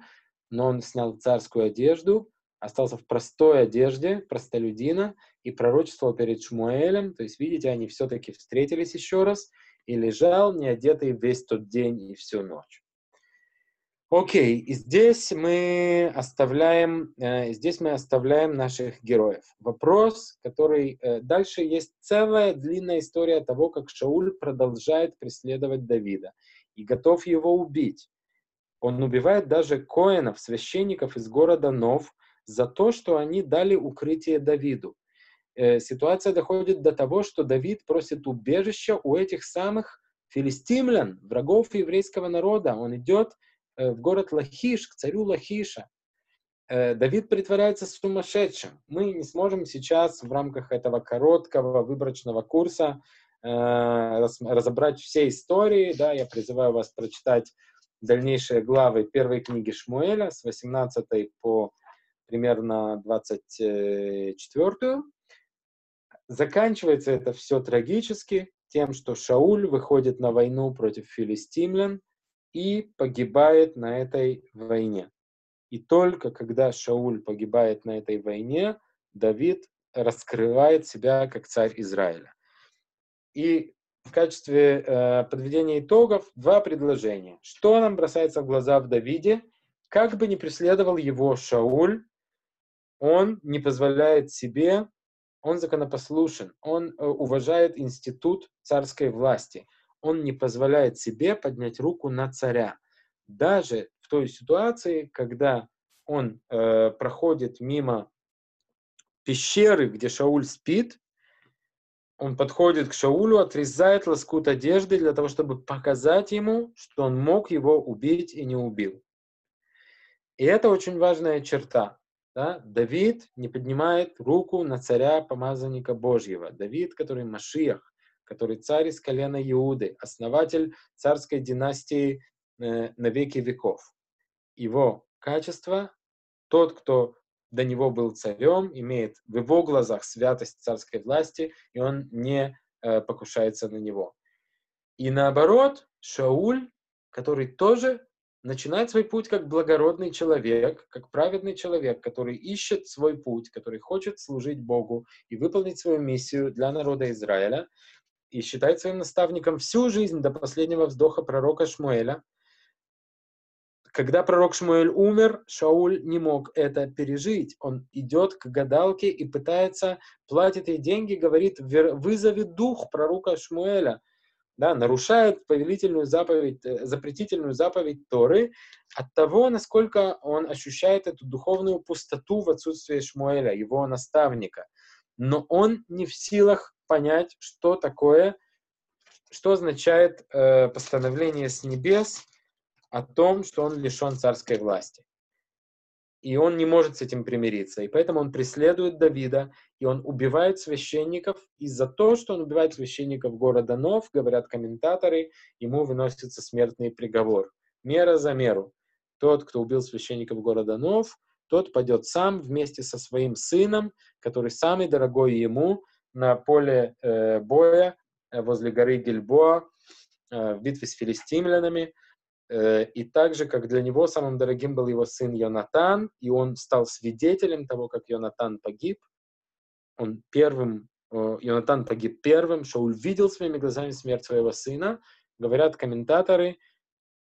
но он снял царскую одежду, остался в простой одежде, простолюдина, и пророчествовал перед Шмуэлем, то есть, видите, они все-таки встретились еще раз, и лежал неодетый весь тот день и всю ночь. Окей, и здесь мы оставляем, э, здесь мы оставляем наших героев. Вопрос, который э, дальше есть целая длинная история того, как Шауль продолжает преследовать Давида и готов его убить. Он убивает даже коинов, священников из города Нов, за то, что они дали укрытие Давиду. Э, ситуация доходит до того, что Давид просит убежища у этих самых филистимлян, врагов еврейского народа. Он идет Э, в город Лахиш, к царю Лахиша. Э, Давид притворяется сумасшедшим. Мы не сможем сейчас в рамках этого короткого выборочного курса разобрать все истории. Да, я призываю вас прочитать дальнейшие главы первой книги Шмуэля с 18 по примерно 24. Заканчивается это все трагически тем, что Шауль выходит на войну против филистимлян, и погибает на этой войне. И только когда Шауль погибает на этой войне, Давид раскрывает себя как царь Израиля. И в качестве э, подведения итогов два предложения. Что нам бросается в глаза в Давиде? Как бы ни преследовал его Шауль, он не позволяет себе, он законопослушен, он э, уважает институт царской власти – он не позволяет себе поднять руку на царя. Даже в той ситуации, когда он э, проходит мимо пещеры, где Шауль спит, он подходит к Шаулю, отрезает лоскут одежды для того, чтобы показать ему, что он мог его убить и не убил. И это очень важная черта. Да? Давид не поднимает руку на царя помазанника Божьего. Давид, который Машиях, который царь из колена Иуды, основатель царской династии э, на веки веков. Его качество, тот, кто до него был царем, имеет в его глазах святость царской власти, и он не э, покушается на него. И наоборот, Шауль, который тоже начинает свой путь как благородный человек, как праведный человек, который ищет свой путь, который хочет служить Богу и выполнить свою миссию для народа Израиля, и считает своим наставником всю жизнь до последнего вздоха пророка Шмуэля. Когда пророк Шмуэль умер, Шауль не мог это пережить. Он идет к гадалке и пытается, платит ей деньги, говорит, вызови дух пророка Шмуэля. Да, нарушает повелительную заповедь, э, запретительную заповедь Торы от того, насколько он ощущает эту духовную пустоту в отсутствии Шмуэля, его наставника. Но он не в силах понять, что такое, что означает э, постановление с небес о том, что он лишен царской власти. И он не может с этим примириться. И поэтому он преследует Давида, и он убивает священников. И за то, что он убивает священников города Нов, говорят комментаторы, ему выносится смертный приговор. Мера за меру. Тот, кто убил священников города Нов, тот пойдет сам вместе со своим сыном, который самый дорогой ему, на поле э, боя э, возле горы Гильбоа э, в битве с филистимлянами. Э, и также, как для него самым дорогим был его сын Йонатан, и он стал свидетелем того, как Йонатан погиб. Он первым, э, Йонатан погиб первым, что увидел своими глазами смерть своего сына. Говорят комментаторы,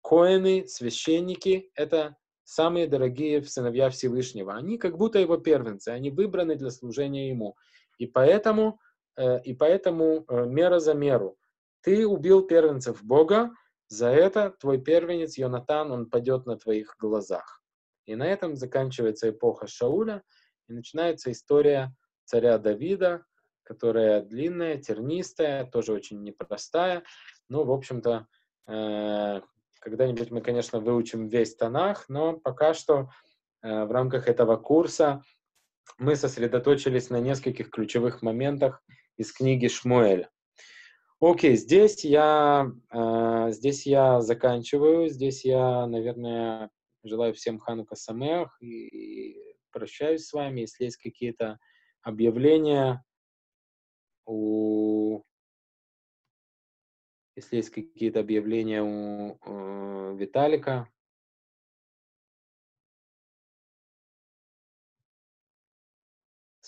коины, священники — это самые дорогие сыновья Всевышнего. Они как будто его первенцы, они выбраны для служения ему. И поэтому, э, и поэтому мера за меру. Ты убил первенцев Бога, за это твой первенец Йонатан, он падет на твоих глазах. И на этом заканчивается эпоха Шауля, и начинается история царя Давида, которая длинная, тернистая, тоже очень непростая. Ну, в общем-то, э, когда-нибудь мы, конечно, выучим весь Танах, но пока что э, в рамках этого курса мы сосредоточились на нескольких ключевых моментах из книги Шмуэля. Окей, здесь я, э, здесь я заканчиваю. Здесь я, наверное, желаю всем Ханука Самеах и, и прощаюсь с вами. Если есть какие-то объявления у... Если есть какие-то объявления у э, Виталика,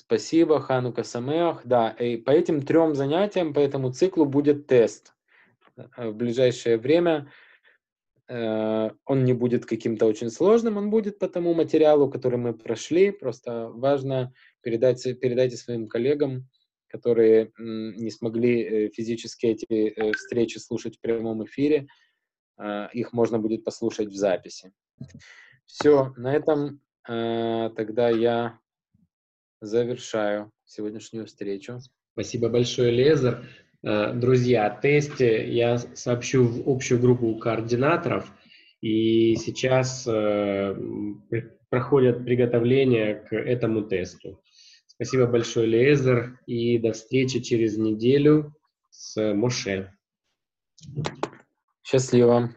Спасибо, Ханука Самеах. Да, и по этим трем занятиям, по этому циклу будет тест. Э, в ближайшее время э, он не будет каким-то очень сложным, он будет по тому материалу, который мы прошли. Просто важно передать, передайте своим коллегам, которые не смогли э, физически эти встречи слушать в прямом эфире. Их можно будет послушать в записи. Все, на этом тогда я завершаю сегодняшнюю встречу. Спасибо большое, Лезер. Э, друзья, о тесте я сообщу в общую группу координаторов, и сейчас э, проходят приготовления к этому тесту. Спасибо большое, Лезер, и до встречи через неделю с Моше. Счастливо.